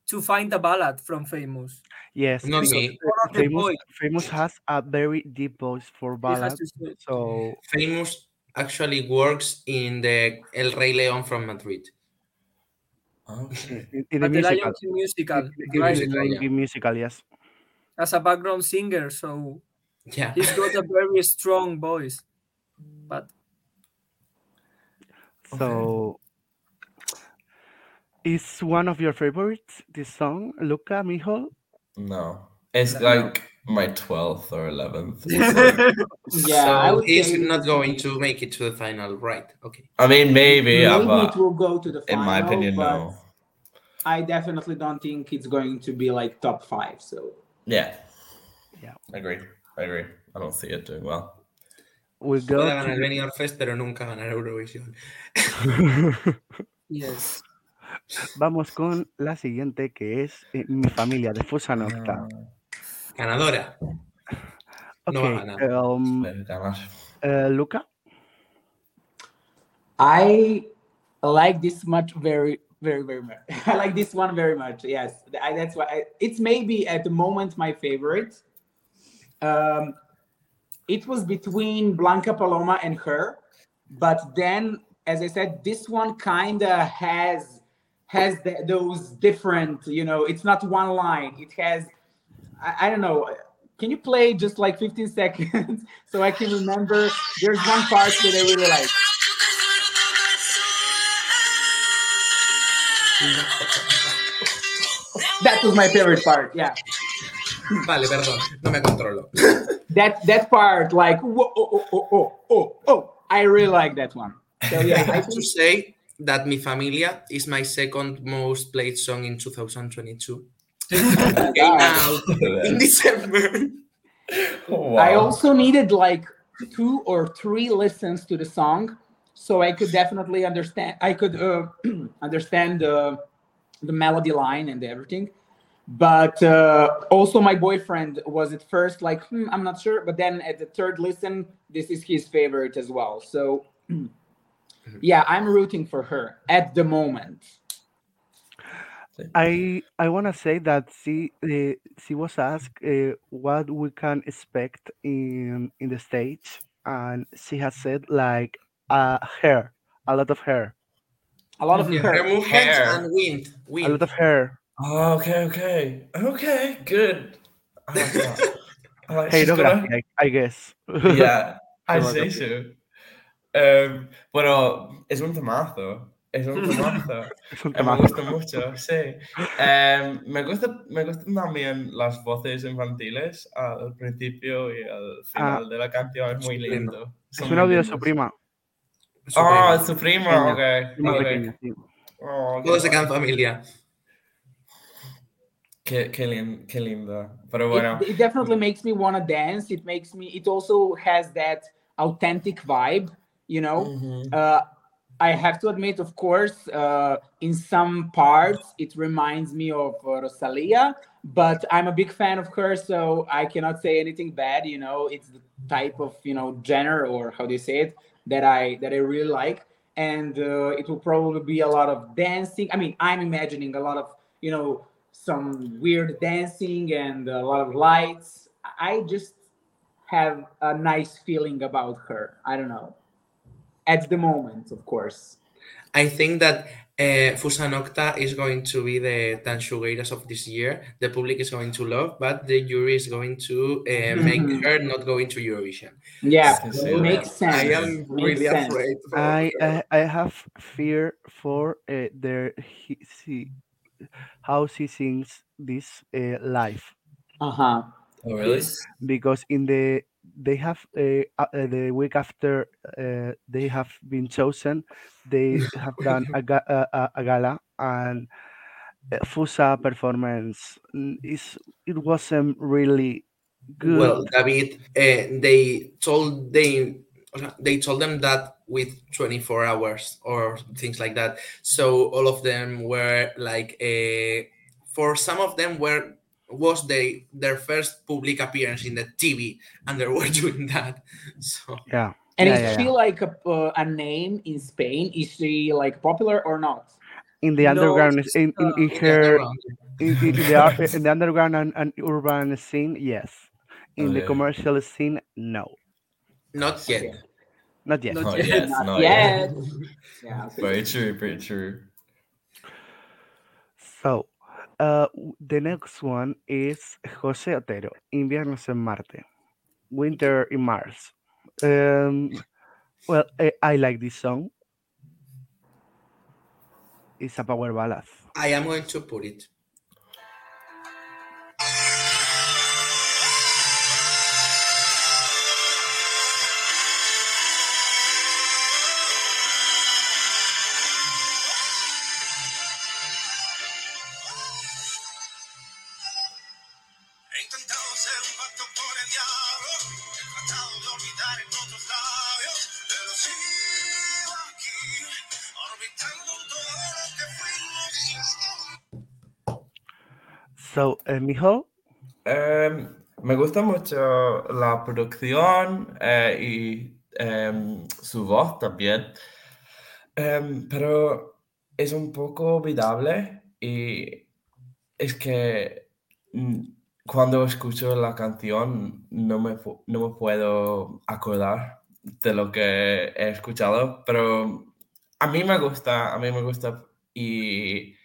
to find a ballad from Famous. Yes, Not me. One of the famous, famous has a very deep voice for he has ballad. to say. So Famous actually works in the El Rey León from Madrid. Okay. in, in the At the musical, musical, in, in, right? in- in- in musical, yes. As a background singer, so Yeah. he's got a very strong voice. (laughs) But So, is one of your favorites this song, Luka Mijo? No. It's No. like my 12th or 11th. (laughs) (laughs) Yeah, I would he's say not going to make it to the final, right? Okay. I mean, maybe, maybe uh, it but will go to the final. in my opinion, no. I definitely don't think it's going to be like top five. So Yeah. Yeah. I agree. I agree. I don't see it doing well. We go Puede ganar el Benidorm Fest, pero nunca ganar Eurovisión. (laughs) yes, vamos con la siguiente que es eh, Mi familia de Fusa Nocta. Ganadora. No va a Okay, ganar. um, uh, Luca? I like this much very, very, very much. (laughs) I like this one very much. Yes, I, that's why I, it's maybe at the moment my favorite. Um, it was between Blanca Paloma and her, but then, as I said, this one kind of has has the, those different. You know, it's not one line. It has, I, I don't know. Can you play just like 15 seconds (laughs) so I can remember? There's one part that I really like. That was my favorite part. Yeah, Vale, perdón, no me controlo. (laughs) that that part, like whoa, oh, oh, oh, oh, oh, oh. I really like that one. So yeah, (laughs) I I have to say that Mi Familia is my second most played song in 2022. God. (laughs) Came out in (laughs) December. Wow. I also needed like two or three listens to the song, so I could definitely understand. I could uh, (clears throat) understand the the melody line and everything. But uh, also, my boyfriend was at first like, hmm, I'm not sure. But then at the third listen, this is his favorite as well. So (clears throat) yeah, I'm rooting for her at the moment. I I want to say that she uh, she was asked uh, what we can expect in in the stage, and she has said like uh, hair, a lot of hair, A lot of Yeah. Hair Hair. and wind. wind a lot of hair. Oh, okay, okay, okay, good. I like that. I like, she's Hairography, gonna- I, I guess. Yeah, (laughs) I say so. Um, bueno, es un temazo. Es un temazo. (laughs) Es un Eh, me temazo. gusta mucho, sí. Em, me, gusta, me gustan también las voces infantiles al principio y al final de la canción. Es muy lindo. Es un audio de su prima, Oh, es su prima, ok. prima ok. pequeña, sí. Oh, qué Todo se guay. queda en familia. Qué, qué, lin- qué linda. Bueno, it, it definitely makes me want to dance it makes me it also has that authentic vibe you know ujú. uh, i have to admit of course uh, in some parts it reminds me of uh, Rosalía but i'm a big fan of her so i cannot say anything bad you know it's the type of you know genre or how do you say it that i that i really like and uh, it will probably be a lot of dancing i mean i'm imagining a lot of you know some weird dancing and a lot of lights i just have a nice feeling about her i don't know at the moment of course I think that uh, Fusa Nocta is going to be the Tanxugueiras of this year. The public is going to love, but the jury is going to uh, make Mhm. her not going to Eurovision. yeah Sí, So, sí. makes sense I am really sense. afraid. for I. I I have fear for uh, their he, she, how she sings this uh, live uh-huh Oh, really? because in the they have uh, uh, the week after uh, they have been chosen they have done a, ga- a, a, a gala and uh, Fusa performance. Is it wasn't really good. Well, David, uh, they told they they told them that with 24 hours or things like that. So all of them were like, uh, for some of them were was they their first public appearance in the TV, and they were (laughs) doing that. So yeah and Yeah, is yeah, she yeah. like a, uh, a name in spain is she like popular or not in the No, underground she's, in, in, in her in, in, in the, in the underground and, and urban scene yes in the Okay. commercial scene no not yet. Not yet Not yet. yet. Not Not yet. yet. (laughs) yeah. Very true, very true. So, uh, the next one is José Otero, Inviernos en Marte, Winter in Mars. Um, well, I, I like this song. It's a power ballad. I am going to put it. So, Mijo, Em, me gusta mucho la producción eh, y em, su voz también, Em, pero es un poco olvidable y es que mm, cuando escucho la canción no me, no me puedo acordar de lo que he escuchado, pero a mí me gusta, a mí me gusta y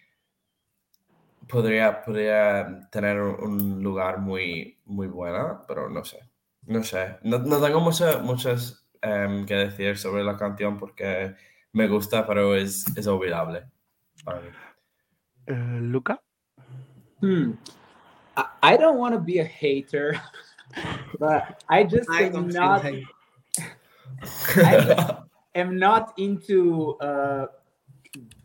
podría, podría tener un lugar muy, muy buena, pero no sé. No sé. No, no tengo mucho- muchas em, que decir sobre la canción porque me gusta, pero es, es olvidable. para mí. uh, Luca. Hmm. I, I don't want to be a hater, (laughs) but I just I am not. (laughs) I just, am not into uh,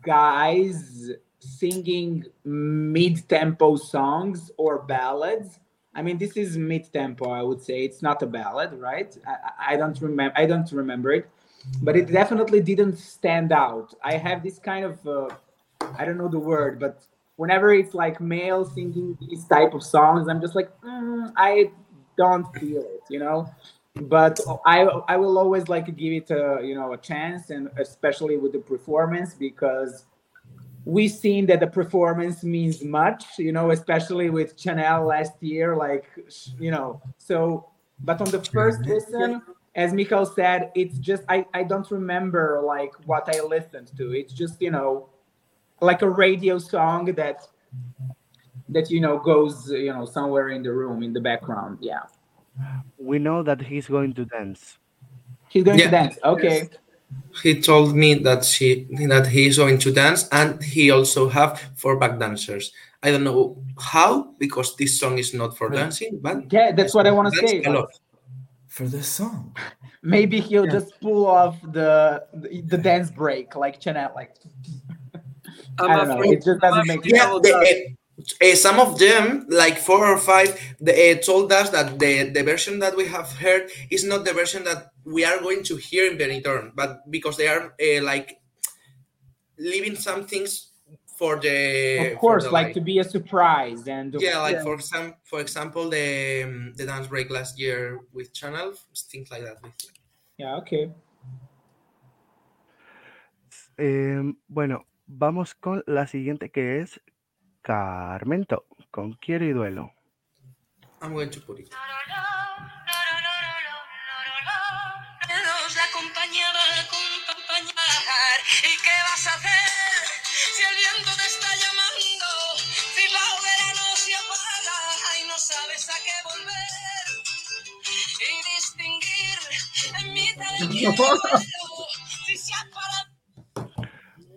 guys singing mid-tempo songs or ballads. I mean, this is mid-tempo. I would say it's not a ballad, right? I, I don't remember. I don't remember it, but it definitely didn't stand out. I have this kind of uh, I don't know the word, but whenever it's like male singing these type of songs, I'm just like mm, I don't feel it, you know. But I I will always like give it a you know a chance, and especially with the performance because we've seen that the performance means much, you know, especially with Chanel last year, like you know. So, but on the first listen, as Michael said, it's just I I don't remember like what I listened to. It's just you know like a radio song that that you know goes you know somewhere in the room in the background yeah We know that he's going to dance. he's going Yeah. to dance okay He told me that she that he is going to dance, and he also have four back dancers. I don't know how because this song is not for Really? dancing, but yeah that's what i want to say a lot. For this song. (laughs) maybe he'll Yeah. just pull off the, the the dance break like Chanel like (laughs) I'm I don't know, it just doesn't make afraid Yeah, about the, that. uh, some of them, like four or five, they, uh, told us that the, the version that we have heard is not the version that we are going to hear in Benidorm, but because they are uh, like leaving some things for the of course the, like to be a surprise and yeah like Yeah. for some for example the um, the dance break last year with Chanel things like that yeah okay. Em, bueno, vamos con la siguiente que es Karmento, con Quiero y Duelo. i'm going to put it acompañaba a acompañar. ¿Y qué vas a hacer si el viento te está llamando? Si la hoguera no se apaga y no sabes a qué volver. Y distinguir en mitad del si se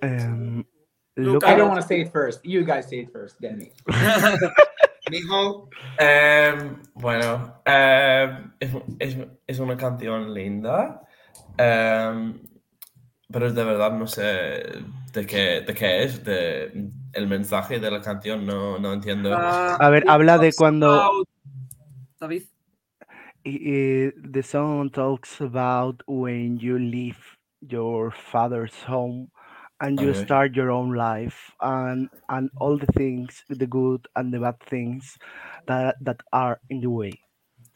Em, Look, I don't want to say it first you guys say it first then me (laughs) Mijo, Em, bueno, em, es, es- es una canción linda, em, pero de verdad no sé de qué, de qué es, de, el mensaje de la canción no, no entiendo. Ah, A ver, it habla de cuando- about- David. y- y the song talks about when you leave your father's home and you Okay. start your own life and and all the things, the good and the bad things that that are in the way.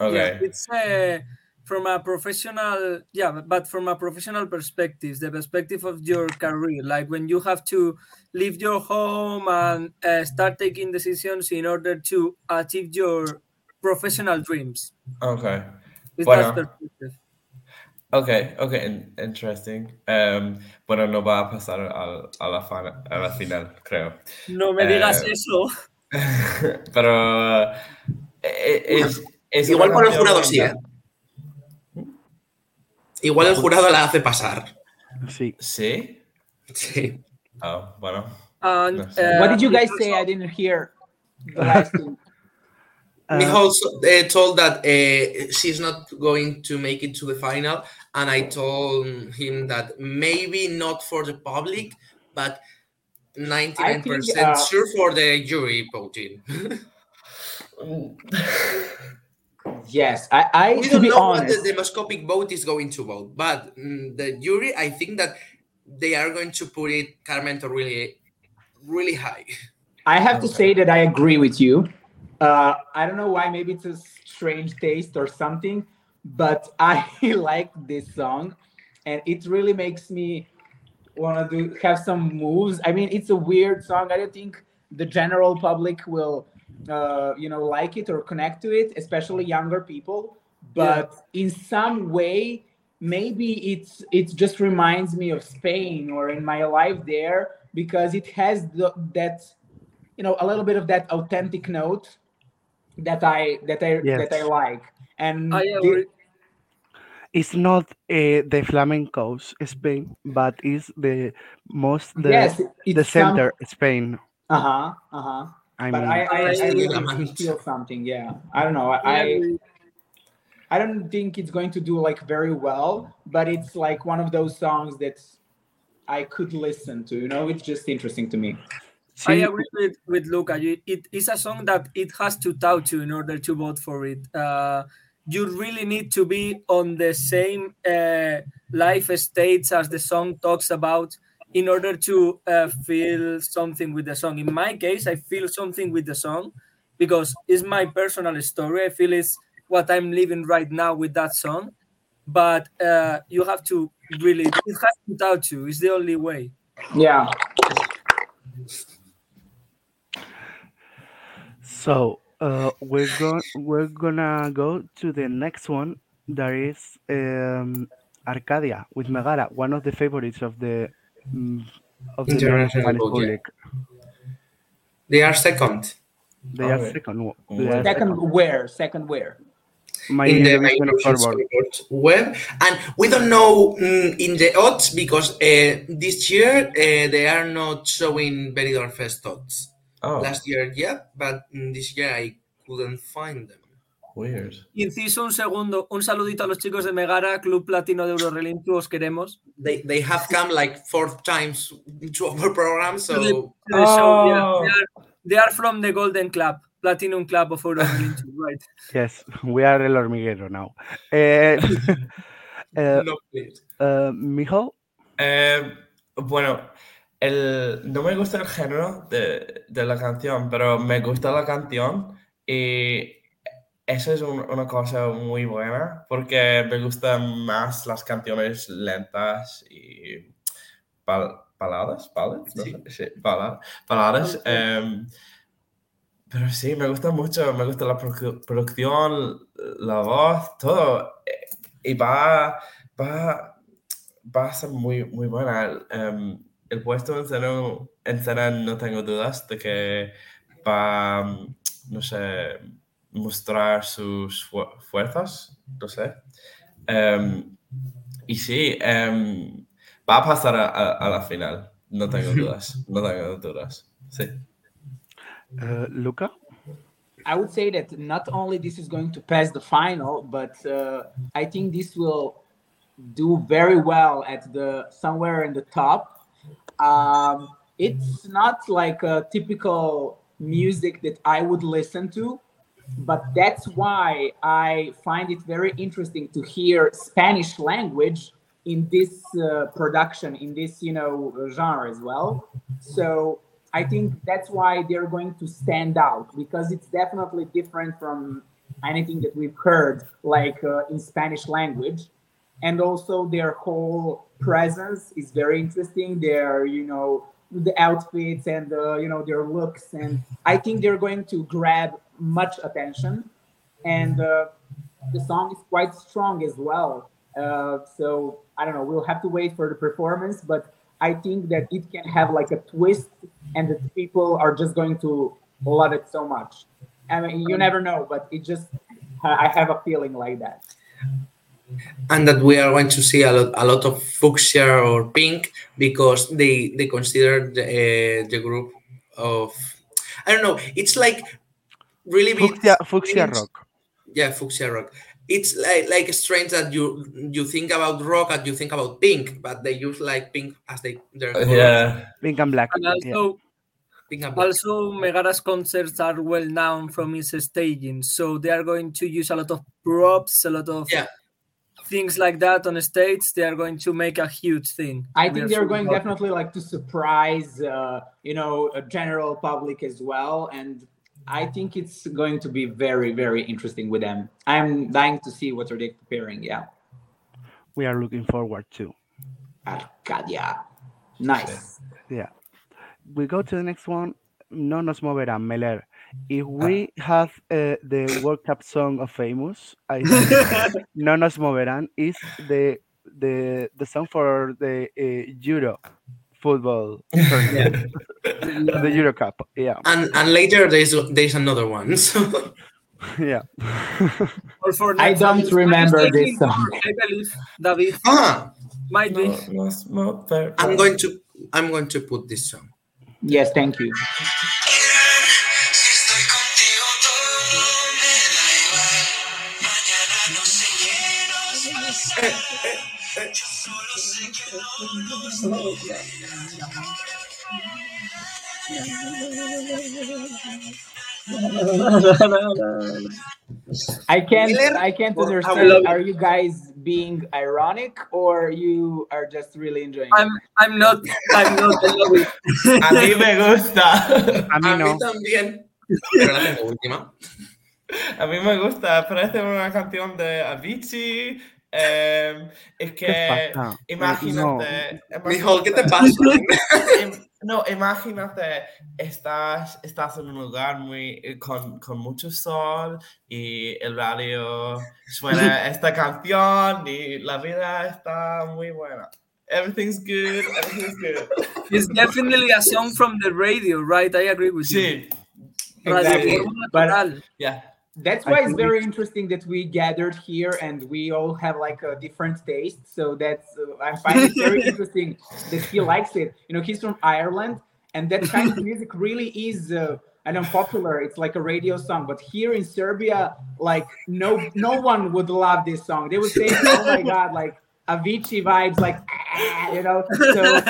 Yeah, Okay. it's uh, from a professional, yeah, but from a professional perspective, the perspective of your career, like when you have to leave your home and uh, start taking decisions in order to achieve your professional dreams. Okay. It's Bueno. that perspective. Okay, okay, in- interesting. Em, bueno, no va a pasar al- a, la fana- a la final, creo. No me digas Eh, eso. (laughs) Pero eh, es, es igual una por el canción jurado sí, ¿eh? Igual el jurado la hace pasar Sí. ¿Sí? sí. Oh, bueno. And, uh, what did you guys say I didn't hear (laughs) the Uh, Mijo also uh, told that uh, she's not going to make it to the final, and I told him that maybe not for the public, but 99% uh, sure for the jury voting. (laughs) (laughs) yes I I we to don't be know what the demoscopic vote is going to vote, but mm, the jury, I think that they are going to put it Karmento really, really high. I have to say that I agree with you. Uh, I don't know why, maybe it's a strange taste or something, but (laughs) I like this song, and it really makes me want to do have some moves. I mean, it's a weird song. I don't think the general public will, uh, you know, like it or connect to it, especially younger people. But in some way, maybe it's it just reminds me of Spain or in my life there because it has the, that you know a little bit of that authentic note that I that I that I like. And I the- It's not uh, the flamencos Spain, but it's the most the yes, the center Spain. Uh huh. Uh huh. I But mean, I I, I I- really feel something. Yeah. I don't know. I I I. I don't think it's going to do like very well, but it's like one of those songs that I could listen to. You know, it's just interesting to me. I agree with, with Luka. You, it is a song that it has to touch you in order to vote for it. Uh, you really need to be on the same uh, life states as the song talks about in order to uh, feel something with the song. In my case, I feel something with the song because it's my personal story. I feel it's what I'm living right now with that song. But uh, you have to really, it has to touch you. It's the only way. Yeah. So uh, we're going we're gonna go to the next one. That is um, Arcadia with Megara, one of the favorites of the of the International Spanish vote, yeah. public. They are second They are Okay. second. Mm. They are Second second. where? Second where? My in the Eurovision Eurovision scoreboard. scoreboard web, and we don't know mm, in the odds because uh, this year uh, they are not showing Benidorm Fest odds. Oh, Last year, yeah, but mm, this year I couldn't find them. Weird. Inciso un segundo, un saludito a los chicos de Megara, Club Platino de Eurorelintu, os queremos. They they have come like four times to our program, so the- the show, yeah. Oh. They, are, they are from the Golden Club, Platinum Club of Eurorelintu, (laughs) right? Yes, we are El Hormiguero now. Eh, (laughs) eh, no please. eh, Mijo, Eh, bueno, el, no me gusta el género de, de la canción, pero me gusta la canción y eso es un- una cosa muy buena porque me gustan más las canciones lentas y bal- baladas, ¿baladas? No Sí. sí, bala- baladas. em, pero sí, me gusta mucho, me gusta la produ- producción, la voz, todo. eh, Y va, va, va a ser muy, muy buena. El, em, el puesto en cena, en cena no tengo dudas de que va, no sé, mostrar sus fu- fuerzas, no sé. Em, y sí, em, va a pasar a, a- a la final, no tengo (laughs) dudas, no tengo dudas. Sí. eh, Luka. I would say that not only this is going to pass the final, but uh, I think this will do very well at the somewhere in the top. Um, it's not like a typical music that I would listen to, but that's why I find it very interesting to hear Spanish language in this uh, production, in this you know genre as well. So I think that's why they're going to stand out because it's definitely different from anything that we've heard, like uh, in Spanish language. And also their whole presence is very interesting. Their, you know, the outfits and uh, you know their looks, and I think they're going to grab much attention. And uh, the song is quite strong as well. Uh, so I don't know. We'll have to wait for the performance, but I think that it can have like a twist, and that people are just going to love it so much. I mean, you never know, but it just I have a feeling like that. and that we are going to see a lot, a lot of fuchsia or pink because they they consider the, uh, the group of I don't know. It's like really bit Fucsia, fucsia strange- rock. Yeah, fuchsia rock. It's like like strange that you you think about rock and you think about pink, but they use like pink as they their colors. Yeah. Pink and black. And also, Pink and black. also Megara's concerts are well known from its staging, so they are going to use a lot of props, a lot of Yeah. things like that on the stage. They are going to make a huge thing. I think they're going happy. definitely like to surprise, uh, you know, a general public as well, and I think it's going to be very, very interesting with them. I'm dying to see what are they preparing. Yeah, We are looking forward to. Arcadia, nice. Yeah. We go to the next one. No nos moverán, Meler. If we have uh, the World Cup song of Famous, I think (laughs) No nos moverán is the the the song for the uh, Euro football (laughs) tournament, (laughs) the Euro Cup. Yeah, And and later there's there's another one. (laughs) So yeah. Or for I don't one, remember Spanish this song. I believe David ah, might be. No, nos moverán. I'm going to I'm going to put this song. Yes, thank you. Eh, eh, eh. I can't I can't understand. Are you guys being ironic or you are just really enjoying I'm it? I'm not I'm not I love it. A mí me gusta. A mí A mí también. Pero la tengo última. A mí me gusta. Parece una canción de Avicii. Em, es ¿Qué que imagínate. Mijo, ¿qué te pasa? No, imagínate, estás, estás en un lugar muy, eh, con, con mucho sol y el radio suena (laughs) esta canción y la vida está muy buena. Everything's good, everything's good. It's definitely a song from the radio, right? I agree with you. Sí, Radio Exactly. But- yeah. That's why it's very interesting that we gathered here and we all have like a different taste. So that's uh, I (laughs) find it very interesting that he likes it. You know, he's from Ireland, and that kind of music really is. Uh, I know popular. It's like a radio song, but here in Serbia, like no no one would love this song. They would say, "Oh my (laughs) god!" Like Avicii vibes, like "Ah," (laughs) you know. So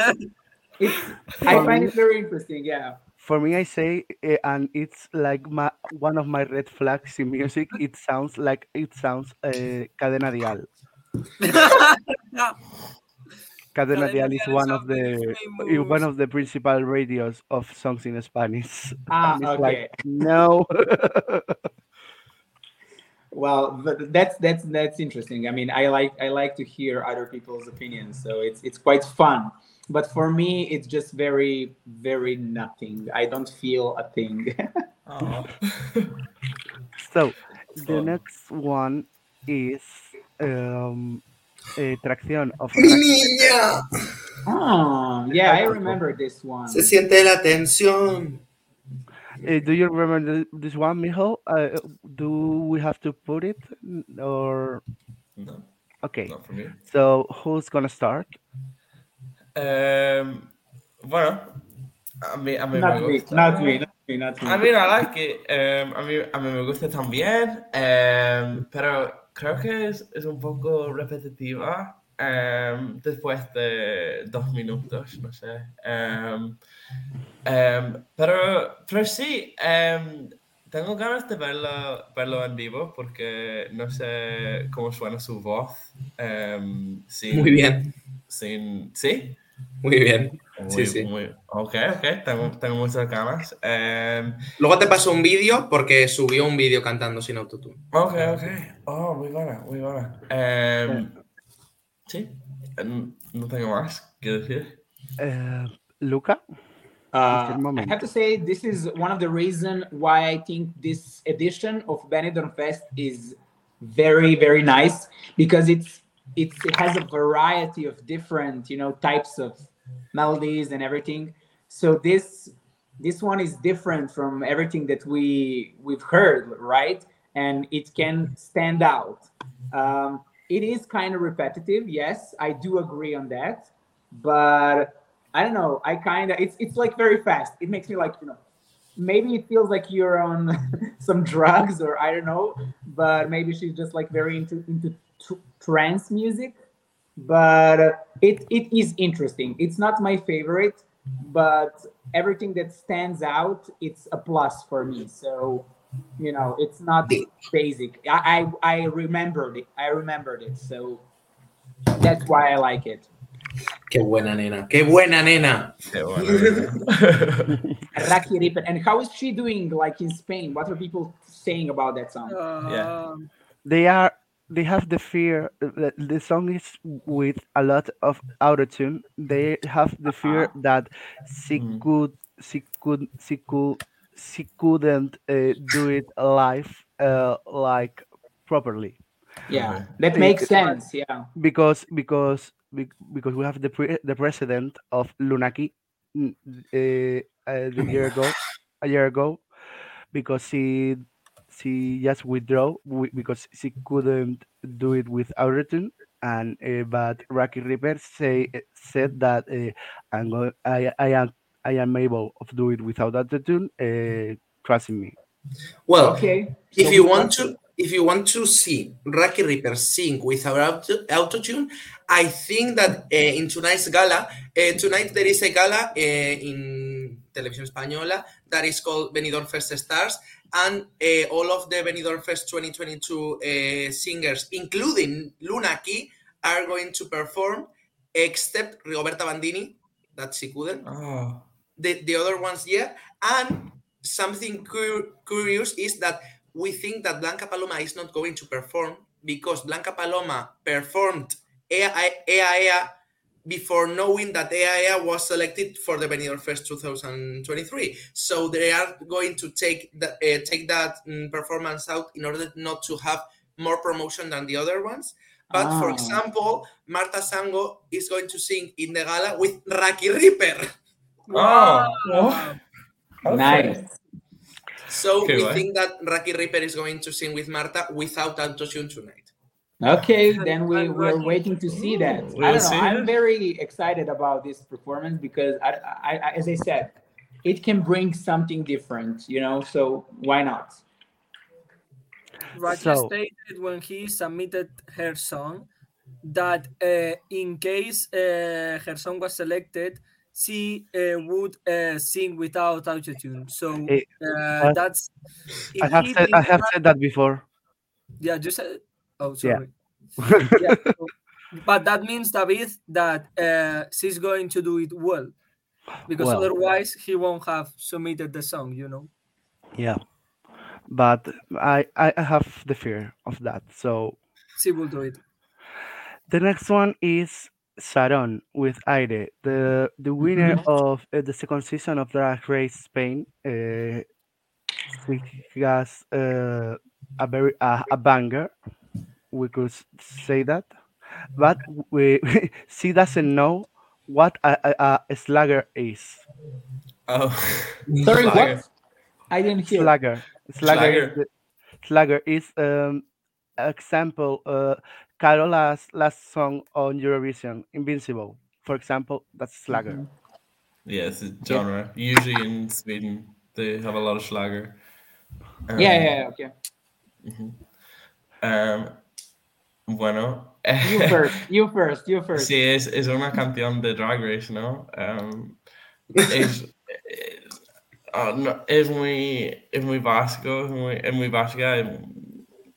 it's I find it very interesting. Yeah. For me, I say, eh, and it's like my one of my red flags in music. It sounds like it sounds uh, Cadena Dial. (laughs) Cadena Cadena Dial is one of the very eh, one of the principal radios of songs in Spanish. Ah, it's okay. like, no. (laughs) Well, that's that's that's interesting. I mean, I like I like to hear other people's opinions, so it's it's quite fun. But for me, it's just very very nothing. I don't feel a thing. (laughs) Oh. so the Fun. next one is um, a tracción of ¡Mi niña! oh, yeah, I remember this one. Se siente la tensión. Uh, do you remember th- this one, Mijo? Uh, do we have to put it or No, okay? not for me. So who's gonna start? Um, bueno, a mí, a mí Not me gusta. not me, not me, not me. I mean, I like it. Um, a, mí, a mí me gusta también, um, pero creo que es, es un poco repetitiva um, después de dos minutos, no sé. Um, um, pero, pero sí, um, tengo ganas de verlo, verlo en vivo porque no sé cómo suena su voz. um, sin, Muy bien, Sin, ¿Sí? Muy bien. Sí, Muy- sí. muy- ok, ok, tengo, tengo muchas ganas. Um, Luego te paso un vídeo porque subió un vídeo cantando sin autotune. Ok, ok. Oh, muy buena, muy buena. Em, sí, no tengo más que decir. Uh, Luka? Uh, I have to say this is one of the reason why I think this edition of Benidorm Fest is very very nice because it's it's it has a variety of different you know types of melodies and everything. So this this one is different from everything that we we've heard, right? And it can stand out. Um, it is kind of repetitive, yes, I do agree on that, but I don't know. I kind of it's it's like very fast. It makes me like you know, maybe it feels like you're on (laughs) some drugs or I don't know, but maybe she's just like very into into tr- trance music. But uh, it it is interesting. It's not my favorite, but everything that stands out, it's a plus for me. So you know, it's not basic. I I, I remembered it. I remembered it. So that's why I like it. Qué buena nena, qué buena nena. Qué bueno. (laughs) Rakky Ripper. And how is she doing like in Spain? What are people saying about that song? Uh, They are. They have the fear that the song is with a lot of auto tune. They have the fear Uh-huh. that she Mm. could, she could, she could, she couldn't uh, do it live, uh, like properly. Yeah, that makes sense. Yeah. because because because we have the pre- the president of Luna Ki mm, uh, uh, the year ago a year ago because she she just withdrew because she couldn't do it with autotune and uh, but Rakky Ripper say said that uh, I'm go- I I am I am able of do it without autotune uh, trusting me Well, Okay. if So you want to if you want to see Rakky Ripper sing without auto- autotune, I think that uh, in tonight's gala, uh, tonight there is a gala uh, in Televisión Española that is called Benidorm First Stars, and uh, all of the Benidorm Fest 2022 uh, singers, including Luna Ki, are going to perform, except Rigoberta Bandini, that she couldn't. Oh, the, the other ones yeah. And something cur- curious is that we think that blanca paloma is not going to perform because blanca paloma performed ea ea, ea before knowing that ea, ea was selected for the Benidorm Fest 2023 so they are going to take that uh, take that mm, performance out in order not to have more promotion than the other ones but for Ah. example marta sango is going to sing in the gala with Rakky Ripper oh, Wow. okay. Nice. So Okay, we right. think that Rakky Ripper is going to sing with Marta without autotune tonight. Okay, (laughs) then we, I'm we're waiting to see that. I We'll don't know. see. I'm very excited about this performance because, I, I, I, as I said, it can bring something different, you know. So why not? Rakky So- stated when he submitted her song that uh, in case uh, her song was selected, she uh, would uh, sing without autotune. So Eh, uh, that's. I have said I have that- said that before. Yeah, just said. Oh, Yeah. sorry. (laughs) Yeah, so- but that means David that uh, she's going to do it well, because Well. otherwise he won't have submitted the song. You know. Yeah, but I I have the fear of that. So She will do it. the next one is Sharonne with Aire, the the winner of uh, the second season of Drag Race Spain. Uh, she has uh, a very uh, a banger, we could say that, but we (laughs) she doesn't know what a, a, a slugger is. Oh, (laughs) Sorry, Slugger. what? I didn't hear. Slugger. Slugger. Is, Slugger. the- Slugger is um example. Uh, Carola's last song on Eurovision, Invincible. For example, that's Slugger. Mhm. Yeah, it's a genre. Usually in Sweden, they have a lot of Schlager. Um, Yeah, yeah, yeah, okay. um, bueno. You first, you first, you (laughs) first. Sí, es, es una canción de Drag Race, ¿no? Um, es, es, (laughs) ah, no, es muy, es muy básico, es muy, es muy básica.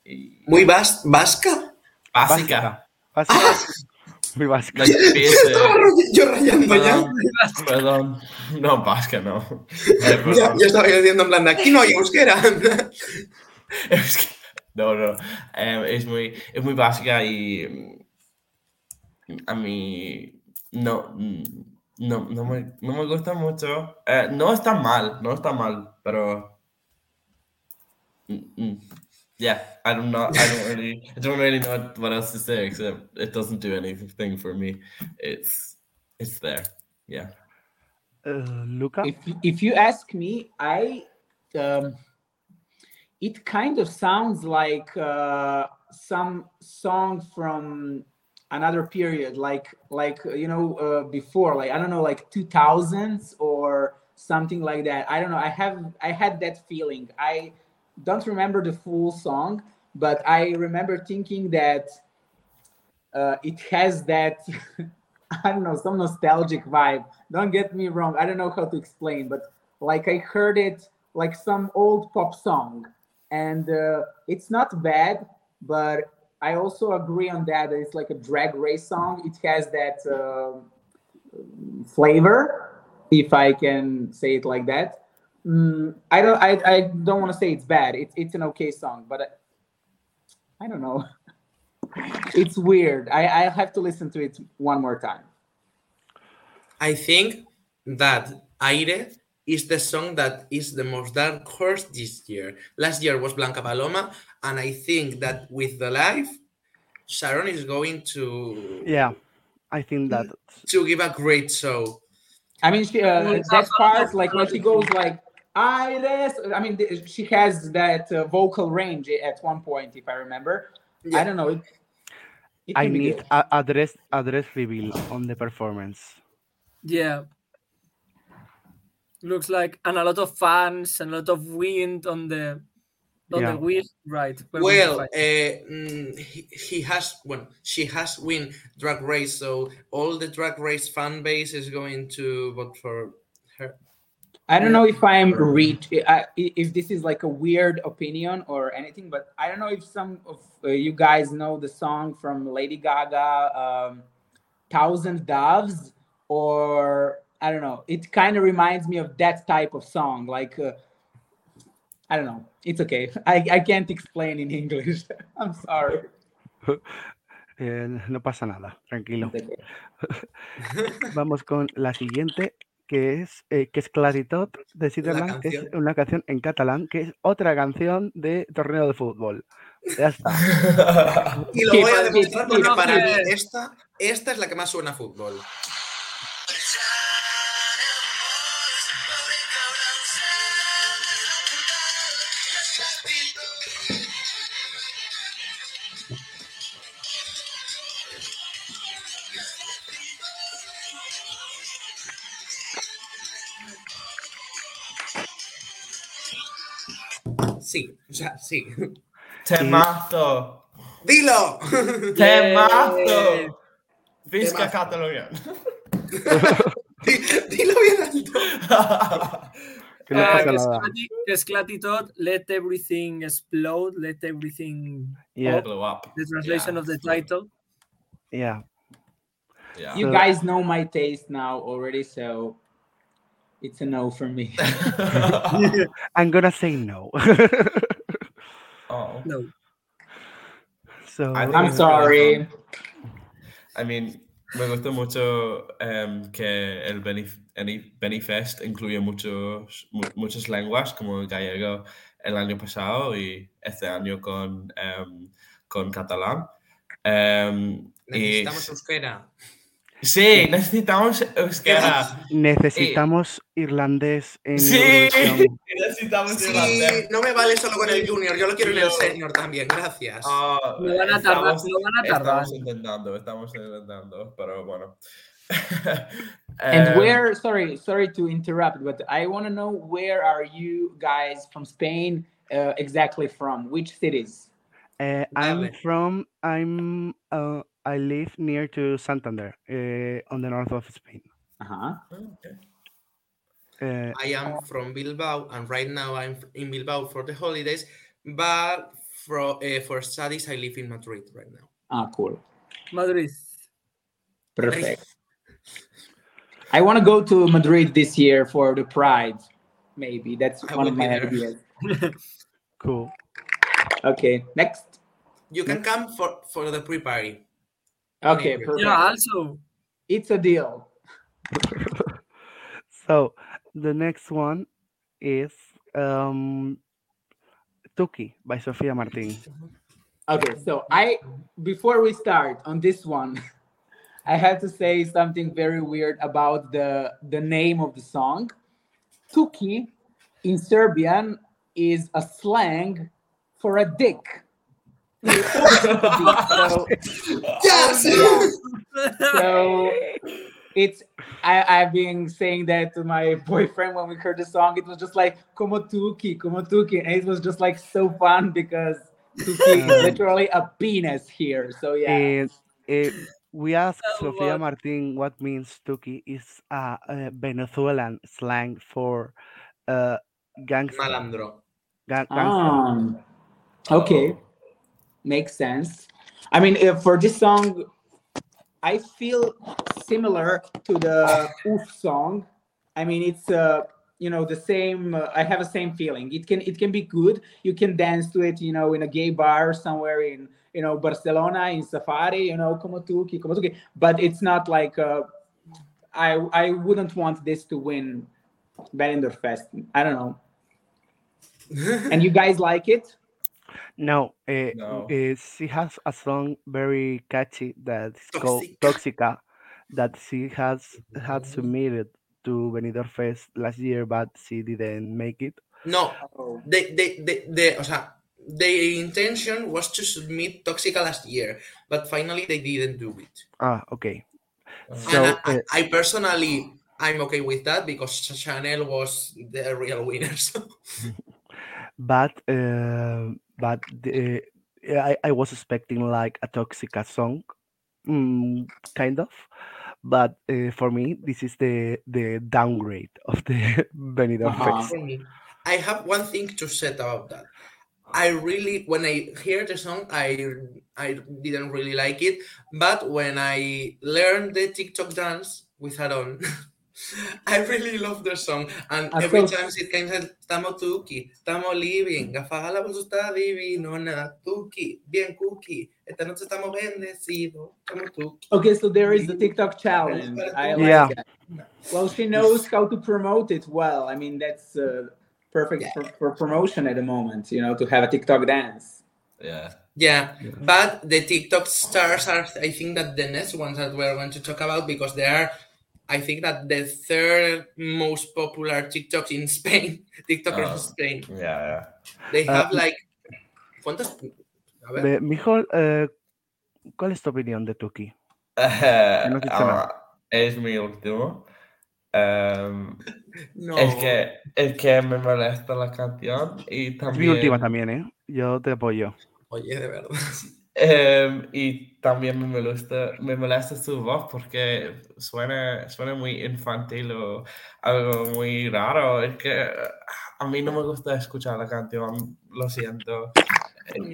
y- Muy vas vasca. básica. Básica. Muy basic. (laughs) Estaba ray- yo rayando ya. Perdón, perdón. No, básica, no. Eh, Ya, perdón. yo estaba diciendo en plan, de, aquí no hay euskera. Es que- no, no. Em, es, muy, es muy básica y mm, mí no, mm, no, no, me, no me gusta mucho. Eh, no está mal, no está mal, pero... mm, mm, Yeah, I don't know. I don't really, I don't really know what else to say except it doesn't do anything for me. It's, it's there. Yeah. Uh, Luka. If if you ask me, I um, it kind of sounds like uh, some song from another period, like like uh, you know uh, before, like I don't know, like two thousands or something like that. I don't know. I have I had that feeling. I don't remember the full song, but I remember thinking that uh, it has that (laughs) I don't know some nostalgic vibe. Don't get me wrong. I don't know how to explain, but like I heard it like some old pop song, and uh, it's not bad. But I also agree on that. It's like a drag race song. It has that uh, flavor, if I can say it like that. Mm, I don't. I, I don't want to say it's bad. It's it's an okay song, but I, I don't know. (laughs) it's weird. I I have to listen to it one more time. I think that Aire is the song that is the most dark horse this year. Last year was Blanca Paloma, and I think that with the live, Sharonne is going to Yeah, I think that. to give a great show. I mean, she, uh, Well, that part, like when she goes like, Iris, I mean, she has that uh, vocal range at one point, if I remember. Yeah. I don't know. It, it I can be need a address address reveal on the performance. Yeah. Looks like and a lot of fans and a lot of wind on the on Yeah. we right. we're going to Well, fight. uh, he, he has well, she has win drag race, so all the drag race fan base is going to vote for her. I don't know if I'm reach if this is like a weird opinion or anything, but I don't know if some of uh, you guys know the song from Lady Gaga, um, Thousand Doves, or I don't know. It kind of reminds me of that type of song. Like, uh, I don't know. It's okay. (laughs) I, I can't explain in English. (laughs) I'm sorry. (laughs) Eh, no pasa nada, tranquilo. Vamos con la siguiente, que es, eh, que es Claritot de Sutherland, que es canción. una canción en catalán, que es otra canción de torneo de fútbol. Ya está. Y lo voy a demostrar porque para mí esta, esta es la que más suena a fútbol. Sí, o sea, sí. Temazo. ¡Dilo! Temazo. Visca Temazo. Catalunya. (laughs) Dilo bien alto. Que no Ah, pasa que es nada. Que es Clatitot, let everything explode, let everything Yeah, Blew up. the translation Yeah. of the title. yeah. Yeah. You So- guys know my taste now already, so it's a no for me. (laughs) (laughs) I'm gonna say no. (laughs) oh. No. so, I think I'm sorry. I mean, me gusta mucho em, que el Benif Benifest incluye muchos, mu- muchas lenguas, como el gallego el año pasado y este año con, em, con catalán. Em, y Necesitamos euskera. Sí, necesitamos euskera. necesitamos irlandés en Sí, (laughs) necesitamos Sí, irlandés. no me vale solo con el junior, yo lo quiero en el senior también, gracias. No van a tardar, estamos- van a tardar. Estamos intentando, estamos intentando, pero bueno. (laughs) And Em, where? Sorry, sorry to interrupt, but I want to know where are you guys from Spain uh, exactly from? Which cities? Uh, I'm from I'm uh, I live near to Santander, uh, on the north of Spain. Uh huh. okay. Uh, I am from Bilbao, and right now I'm in Bilbao for the holidays, but for, uh, for studies I live in Madrid right now. Ah, cool. Madrid. Perfect. I want to go to Madrid this year for the Pride. Maybe that's I one of my there. ideas. (laughs) cool. Okay, next. You can come for, for the pre-party. Okay, perfect. Yeah, also. It's a deal. (laughs) So the next one is um, Tuki by Sofia Martin. Okay, so I before we start on this one, (laughs) I have to say something very weird about the the name of the song. Tuki in Serbian is a slang for a dick. (laughs) so, Yes! (laughs) so it's I, I've been saying that to my boyfriend when we heard the song. It was just like como tuki, como tuki, and it was just like so fun because tuki is literally a penis here. So yeah, And uh, we asked Oh, Sofia what? Martin what means Tuki is a, uh Venezuelan slang for uh, gangster. Malandro. ga- gangster. um, okay, makes sense. I mean, for this song, I feel similar to the Oof song. I mean, it's uh, you know the same. Uh, I have the same feeling. It can it can be good. You can dance to it, you know, in a gay bar somewhere in you know Barcelona in Safari, you know, como tuki, como tuki. But it's not like uh, I I wouldn't want this to win Benidorm Fest. I don't know. (laughs) and you guys like it? No, uh, No. uh, she has a song very catchy that's called Toxica. Toxica that she has had submitted to Benidorm Fest last year, but she didn't make it. No, they, they, they, they, o sea, the intention was to submit Toxica last year, but finally they didn't do it. Ah, okay. So, and I, uh, I personally, I'm okay with that because Chanel was the real winner. So. (laughs) but uh, but the, I, I was expecting like a Toxica song, mm, kind of. But uh, for me, this is the the downgrade of the (laughs) Benidorm Uh-huh. Fest. For me, I have one thing to say about that. I really, when I hear the song, I I didn't really like it. But when I learned the TikTok dance with Aaron, (laughs) (laughs) I really love the song. And I every felt- time it comes, estamos tuki, estamos living, apaga la luz, está divino, nada, tuki, bien cookie, esta noche estamos bendecidos, estamos tuki. Okay, so there is the TikTok challenge. I like Yeah. that. Well, she knows how to promote it well. I mean, that's uh, perfect for, for promotion at the moment. You know, to have a TikTok dance. Yeah. Yeah, but the TikTok stars are, I think, that the next ones that we're going to talk about because they are, I think, that the third most popular TikToks in Spain, (laughs) TikTokers Oh. in Spain. Yeah, They Uh, have like, ¿cuántos? A ver, Be- Mijo, eh, ¿cuál es tu opinión de Tuki? (laughs) yeah. no nada. es mi último. Em, no. Es que es que me molesta la canción y Es también mi última también, ¿eh? Yo te apoyo. Oye, de verdad. (laughs) em, y también me molesta me molesta su voz porque suena suena muy infantil o algo muy raro. Es que a mí no me gusta escuchar la canción, lo siento.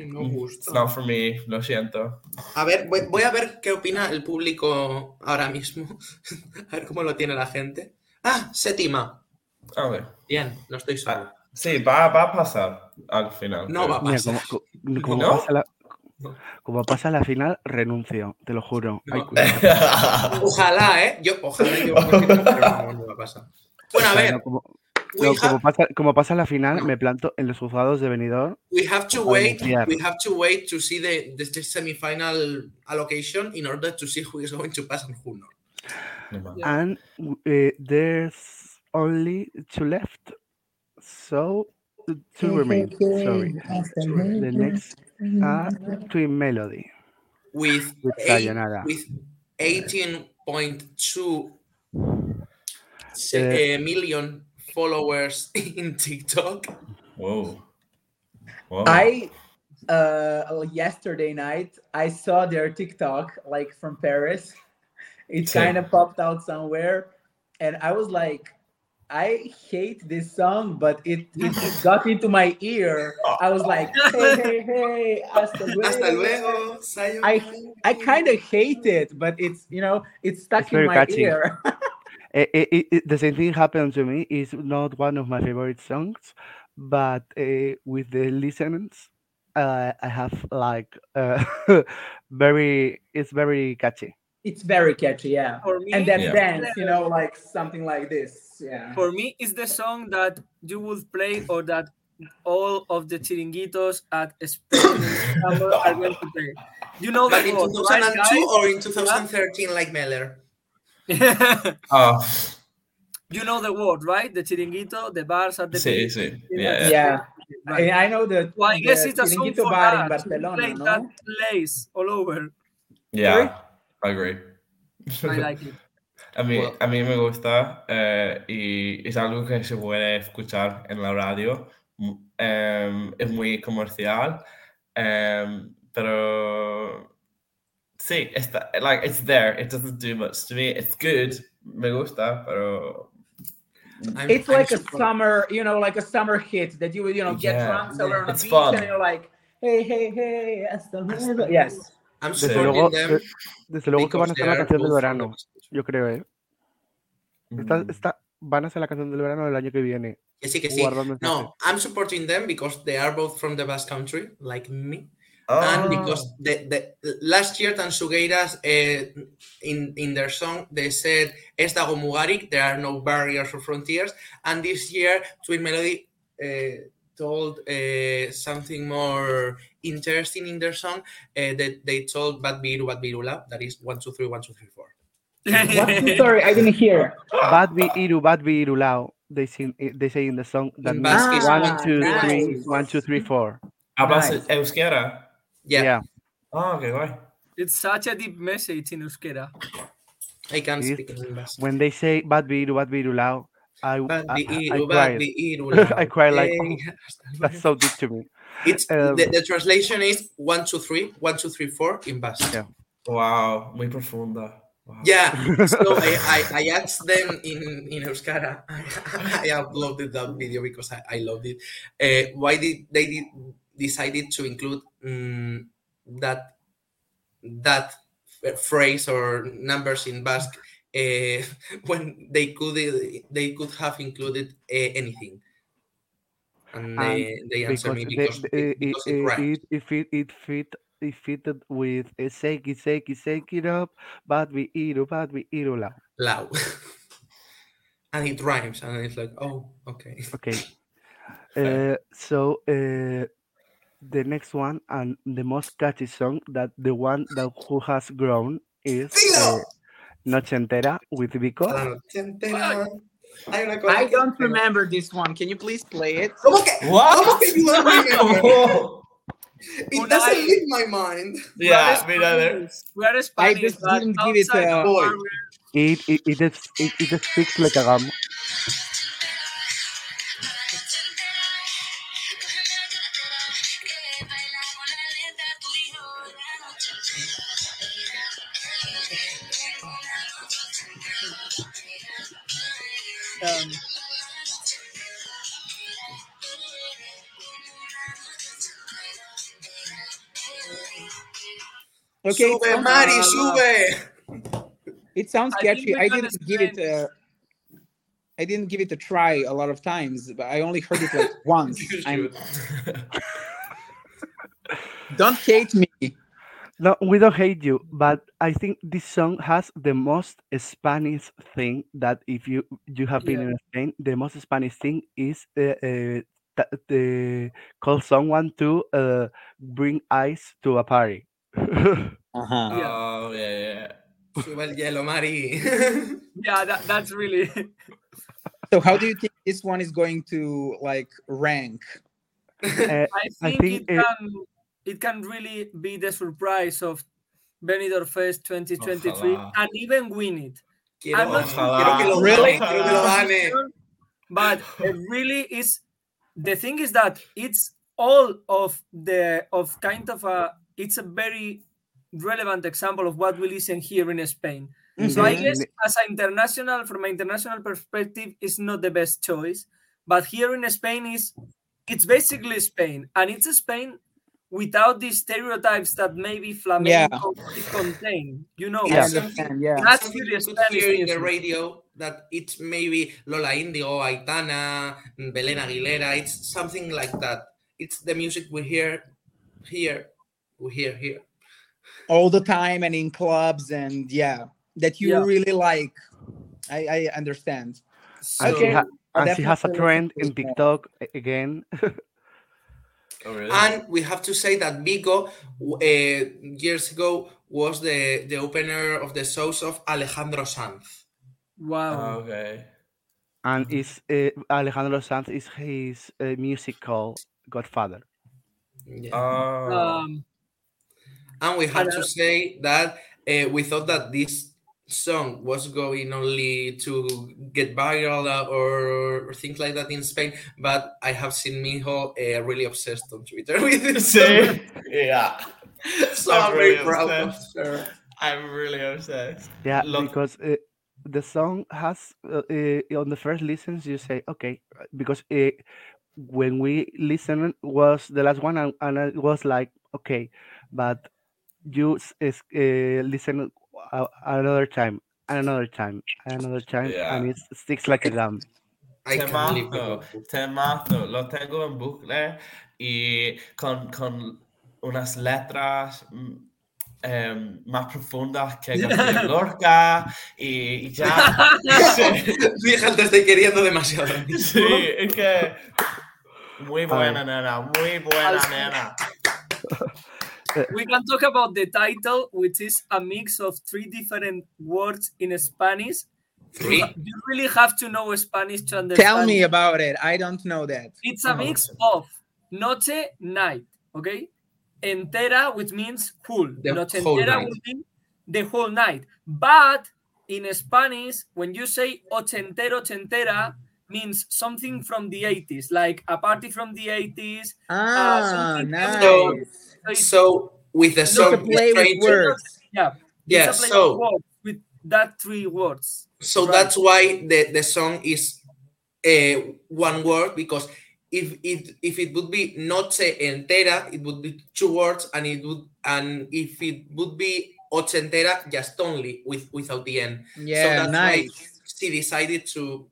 No It's gusta. not for me, lo siento. A ver, voy, voy a ver qué opina el público ahora mismo. (laughs) a ver cómo lo tiene la gente. Ah, séptima. A ver. Bien, no estoy solo. Ah, sí, va, va a pasar al final. No va a Mira, pasar. como, co- como ¿No? pasa la, No. Como pasa la final, renuncio, te lo juro. No. (laughs) Ojalá, ¿eh? Yo, ojalá yo me quede, pero no, no va a pasar. Bueno, a ver, No, como, we, no, como have, pasa, como pasa la final, me planto en los juzgados de Benidorm. we have to wait. We have to wait to see the, the, the semifinal allocation in order to see who is going to pass and who not. No and uh, there's only two left. So two remain. Sorry. The next are Twin Melody With, with eight, with 18.2 Eh, uh, million followers (laughs) in TikTok. Whoa. Whoa. I uh yesterday night I saw their TikTok like from Paris. It kind of popped out somewhere, and I was like, I hate this song, but it, it, it (laughs) got into my ear. I was like, (laughs) hey, hey, hey, hasta luego. Hasta luego. I. I kind of hate it, but it's you know it's stuck It's in my catchy. ear. (laughs) It- it- the same thing happened to me. It's not one of my favorite songs, but uh, with the listeners, uh, I have like uh, very. It's very catchy. It's very catchy, yeah. For me, And then Yeah. dance, you know, like something like this, yeah. for me, it's the song that you would play or that all of the chiringuitos at Spain in summer are going to play. You know that in 2002 right, or in 2013, like Meller. (laughs) Oh, you know the word, right? The chiringuito, the bars at the sí, beach. sí. You Yeah. Yeah. right. I, I know the, Well, I guess the it's a song for bar that. You Barcelona, no? that place all over. Yeah, I agree. (laughs) I like it. A mí, Well- a mí me gusta eh, y es algo que se puede escuchar en la radio. mu- em, es muy comercial, em, pero sí, está, like, it's there. It doesn't do much to me. It's good. Me gusta, pero I'm, It's I'm like a surprised. summer, you know, like a summer hit that you would, you know, get Yeah, drunk somewhere on a beach fun. and you're like, hey, hey, hey, hasta luego. Yes. I'm Desde luego, them de- desde luego que van a they la canción del verano. Yo creo, ¿eh? Está, mm, está- van a hacer la canción del verano del año que viene. Que sí, que sí. No, I'm supporting them because they are both from the Basque Country, like me. ah, and because the, the last year Tansugueiras uh, in in their song they said ez dago mugarik there are no barriers or frontiers and this year Twin Melody uh, told uh, something more interesting in their song uh, that they told Bat Biru Bat Birula that is one two three one two three four What? Sorry, I didn't hear. Bad be iru, bad be irulao. They sing. They say in the song that In means Basque one, Ah, two, nice. one, two, three, four. ¿Hablas Nice. euskera? yeah, Ah, qué guay. It's such a deep message in Euskera. I can Yes. speak in When they say bad be iru, bad be irulao, I I, Bambi, I Iru, cried. (laughs) I cried like, oh, That's so deep to me. It's Um, the, the translation is one, two, three, one, two, three, four in Basque. Yeah. Wow, muy profunda. Wow. Yeah, (laughs) so I, I, I asked them in, in Euskara, (laughs) I uploaded that video because I, I loved it. Uh, why did they did, decided to include mm, that that phrase or numbers in Basque (laughs) when they could they could have included uh, anything? And they, they answered me because, the- it, it, because it it, it, it fit it fit it fitted with a shake it, shake it, shake it up, but we iru, but we iru la. loud. (laughs) and it rhymes, and it's like, oh, okay. Okay. Uh, (laughs) so uh, the next one and the most catchy song that the one that who has grown is uh. Noche Entera with Vicco. La noche entera hay una cosa I que- don't remember this one. Can you please play it? ¿Cómo que? ¿Cómo que you (laughs) don't remember? It doesn't leave my mind. yeah, mira, there. We are Spanish. just didn't give it outside a- of Boy. our- It it it, is, it, it speaks like a gum. Okay, it Sube, sounds, Mari, uh, sube. it sounds I catchy. we I didn't give it explain- a. I didn't give it a try a lot of times, but I only heard it like (laughs) once. I'm, (laughs) (laughs) don't hate me. No, we don't hate you, but I think this song has the most Spanish thing that if you you have been Yeah. in Spain, the most Spanish thing is uh, uh, ta- the call someone to uh, bring ice to a party. (laughs) Uh-huh. Yeah. Oh, yeah, yeah. Sube el hielo, Mari. (laughs) yeah, that, that's really. (laughs) So how do you think this one is going to like rank? Uh, I I think, think it it- can it can really be the surprise of Benidorm Fest 2023 Ojalá. and even win it. Quiero, I'm not quiero que lo Really? quiero que lo gane. But it really is the thing is that it's all of the of kind of a it's a very relevant example of what we listen here in Spain. Mm-hmm. So I guess as an international, from an international perspective, it's not the best choice. But here in Spain is it's basically Spain, and it's a Spain without these stereotypes that maybe flamenco it contain. You know, Yeah. understand. Yeah. That's Something really you could Spanish hear in the radio that it's maybe Lola Indigo, Aitana, Belén Aguilera. It's something like that. It's the music we hear here, we hear here. All the time and in clubs and yeah, that you Yeah. really like. I, I understand. and she, Okay. ha- and she has a definitely trend in this more. TikTok again. (laughs) Oh, really? And we have to say that Vicco uh, years ago was the, the opener of the shows of Alejandro Sanz. wow. Oh, okay. and is uh, Alejandro Sanz is his uh, musical godfather. Yeah. Oh. um, And we have to say that uh, we thought that this song was going only to get viral uh, or, or things like that in Spain, but I have seen Mijo uh, really obsessed on Twitter (laughs) with this song. Yeah. (laughs) so I'm I'm very really proud of her. I'm really obsessed. Yeah, Lot- because uh, the song has uh, uh, on the first listens you say okay because uh, when we listened was the last one and, and it was like okay, but you uh, listen uh, another time and another time and another time and Yeah. it sticks like a gum. I can't believe Temazo, temazo, lo tengo en bucle y con, con unas letras em, más profundas que (laughs) García Lorca y, y ya. (laughs) Fíjate, te estoy queriendo demasiado. (laughs) sí, es que muy buena nena, muy buena nena. We can talk about the title, which is a mix of three different words in Spanish. Three? You really have to know Spanish to understand. Tell me about it. I don't know that. It's a mix of noche, night, okay? Entera, which means whole. The noche whole entera night. would mean the whole night. But in Spanish, when you say ochentero, ochentera, means something from the 80s, like a party from the 80s. Ah, something nice. So it's- So with the song play with words. yeah, Yeah, it's a play so- with that three words. So Right. that's why the, the song is uh, one word because if it if it would be noche entera, it would be two words, and it would and if it would be ochentera, just only with without the end. Yeah, so that's nice. why she decided to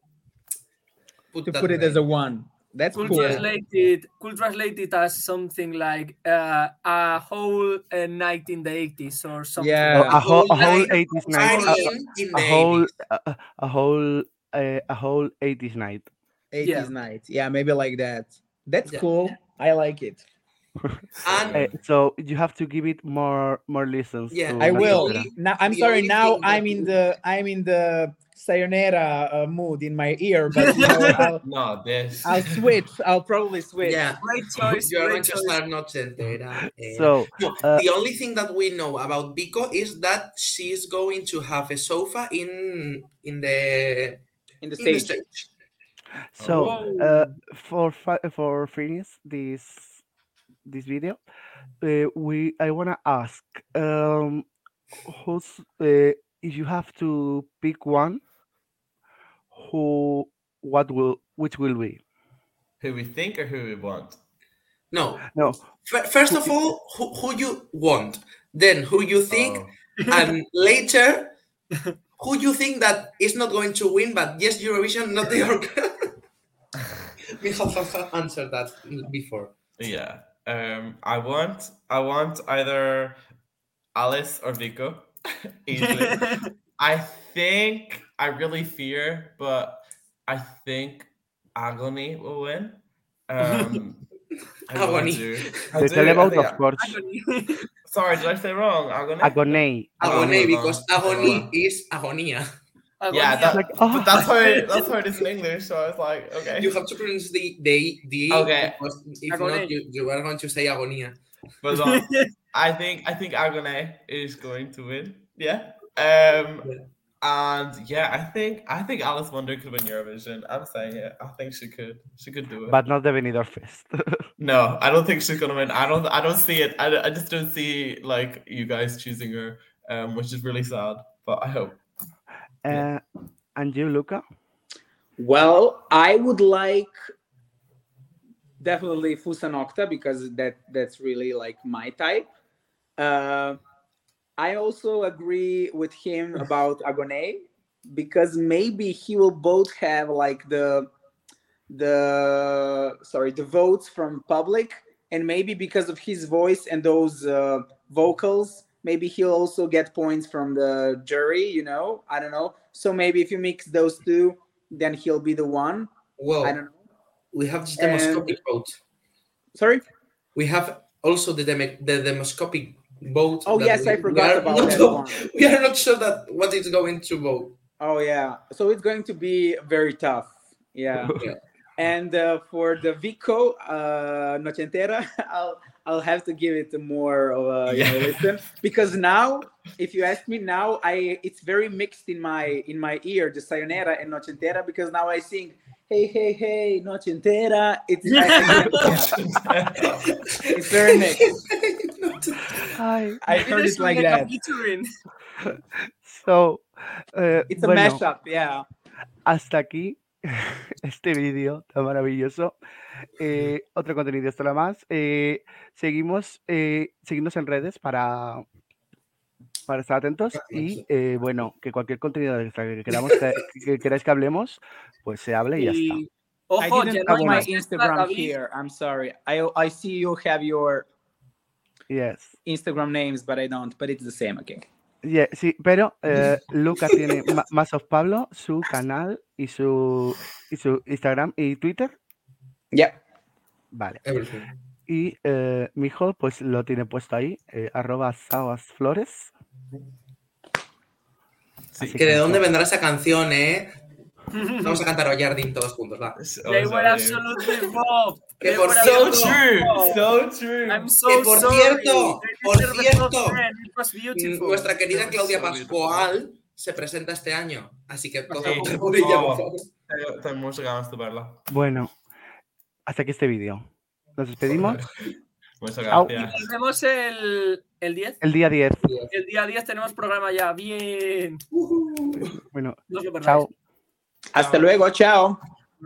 put To put it as a one. That's Could cool. translate it. Could translate it as something like uh, a whole uh, night in the 80s or something. Yeah. a whole, a whole night 80s night. A, Partying in a whole, 80s. a, a whole, uh, a whole 80s night. 80s Yeah. night. Yeah, maybe like that. That's Yeah. cool. I like it. And so you have to give it more, more listens. Yeah, I will. Chantera. Now I'm sorry. Now I'm in the I'm in the sayonara uh, mood in my ear, but you know, (laughs) I'll, No, this. I'll switch. I'll probably switch. yeah, Great (laughs) choice. you're going Great to choice. start noche entera. eh. So, No, uh, the only thing that we know about Vicco is that she's going to have a sofa in in the In the in the stage. stage. So, Oh. uh, for fi- for finish this this video, uh, we I wanna ask, um, who's uh, if you have to pick one, who what will which will be? Who we think or who we want? No, No, F- first of all, who, who you want, then who you think, Oh. and (laughs) later who you think that is not going to win, but yes, Eurovision, not the York. (laughs) we have, have, (laughs) have answered that before. Yeah. Um, I want I want either Alice or Vicco. (laughs) Easily. I think I really fear, but I think Agony will win. Um, I really Agony. do. I the do, I televote, think of I- course. Sorry, did I say wrong? Agony. Agoné. Agony, Oh, because agony is agonia. Yeah, that, Like, oh. but that's how it, (laughs) that's how it is in English. So I was like, okay. You have to pronounce the the the Okay. because if Agony. not, you, you are going to say agonia. But um, (laughs) I think I think Agone is going to win. Yeah. Um and yeah, I think I think Alice Wonder could win Eurovision. I'm saying it. I think she could. She could do it. But not the Benidorm Fest. (laughs) no, I don't think she's gonna win. I don't I don't see it. I, I just don't see like you guys choosing her, um, which is really sad. But I hope. Uh, and you, Luka? Well, I would like definitely Fusa Nocta because that that's really like my type. Uh, I also agree with him (laughs) about Agone because maybe he will both have like the the sorry the votes from public and maybe because of his voice and those uh, vocals maybe he'll also get points from the jury you know i don't know so maybe if you mix those two then he'll be the one Well, i don't know we have the And- demoscopic vote. sorry We have also the demo, the demoscopic vote. Oh, yes, I we- we forgot about not that one. (laughs) We are not sure that what is going to vote. oh yeah so it's going to be very tough yeah (laughs) Yeah. and uh, for the vicco uh nochentera (laughs) i'll i'll have to give it more of a you know, listen. Because now if you ask me now i it's very mixed in my in my ear the sayonara and nochentera because now i sing hey hey hey nochentera. It's I- I- (laughs) it's very mixed. Hi. i heard it like that. So, eh, it's a bueno, mashup yeah. hasta aquí (laughs) este vídeo tan maravilloso. Eh, otro contenido extra más. Eh, seguimos, eh, seguidnos en redes para, para estar atentos y eh, bueno, que cualquier contenido que queramos que, (laughs) que queráis que hablemos, pues se hable y ya está. Y, I ojo, didn't my Instagram here. I'm sorry. I I see you have your Yes. Instagram names, but I don't. But it's the same. Okay. Yeah, sí, pero eh, (laughs) Luca tiene más of Pablo, su canal y su, y su Instagram y Twitter. Yeah. Vale. Everything. Y eh, mi hijo, pues lo tiene puesto ahí, eh, arroba sabasflores. Así Que de eso. dónde vendrá esa canción, ¿eh? (laughs) Vamos a cantar Oyardin todos juntos, va. They were absolutely robbed. Que por absolutely True, so true. I'm so Que por sorry. cierto, por a cierto, top 10. It was beautiful. Nuestra querida Claudia so. Pascual se presenta este año, así que todo Sí. por ella, por favor. muchas ganas de verla. Bueno, hasta aquí este vídeo. Nos despedimos. Muchas Au. gracias. Nos vemos el, el 10. El día 10. El día 10 tenemos programa ya. Bien. Bueno, No os lo perdáis. chao. Hasta luego, chao.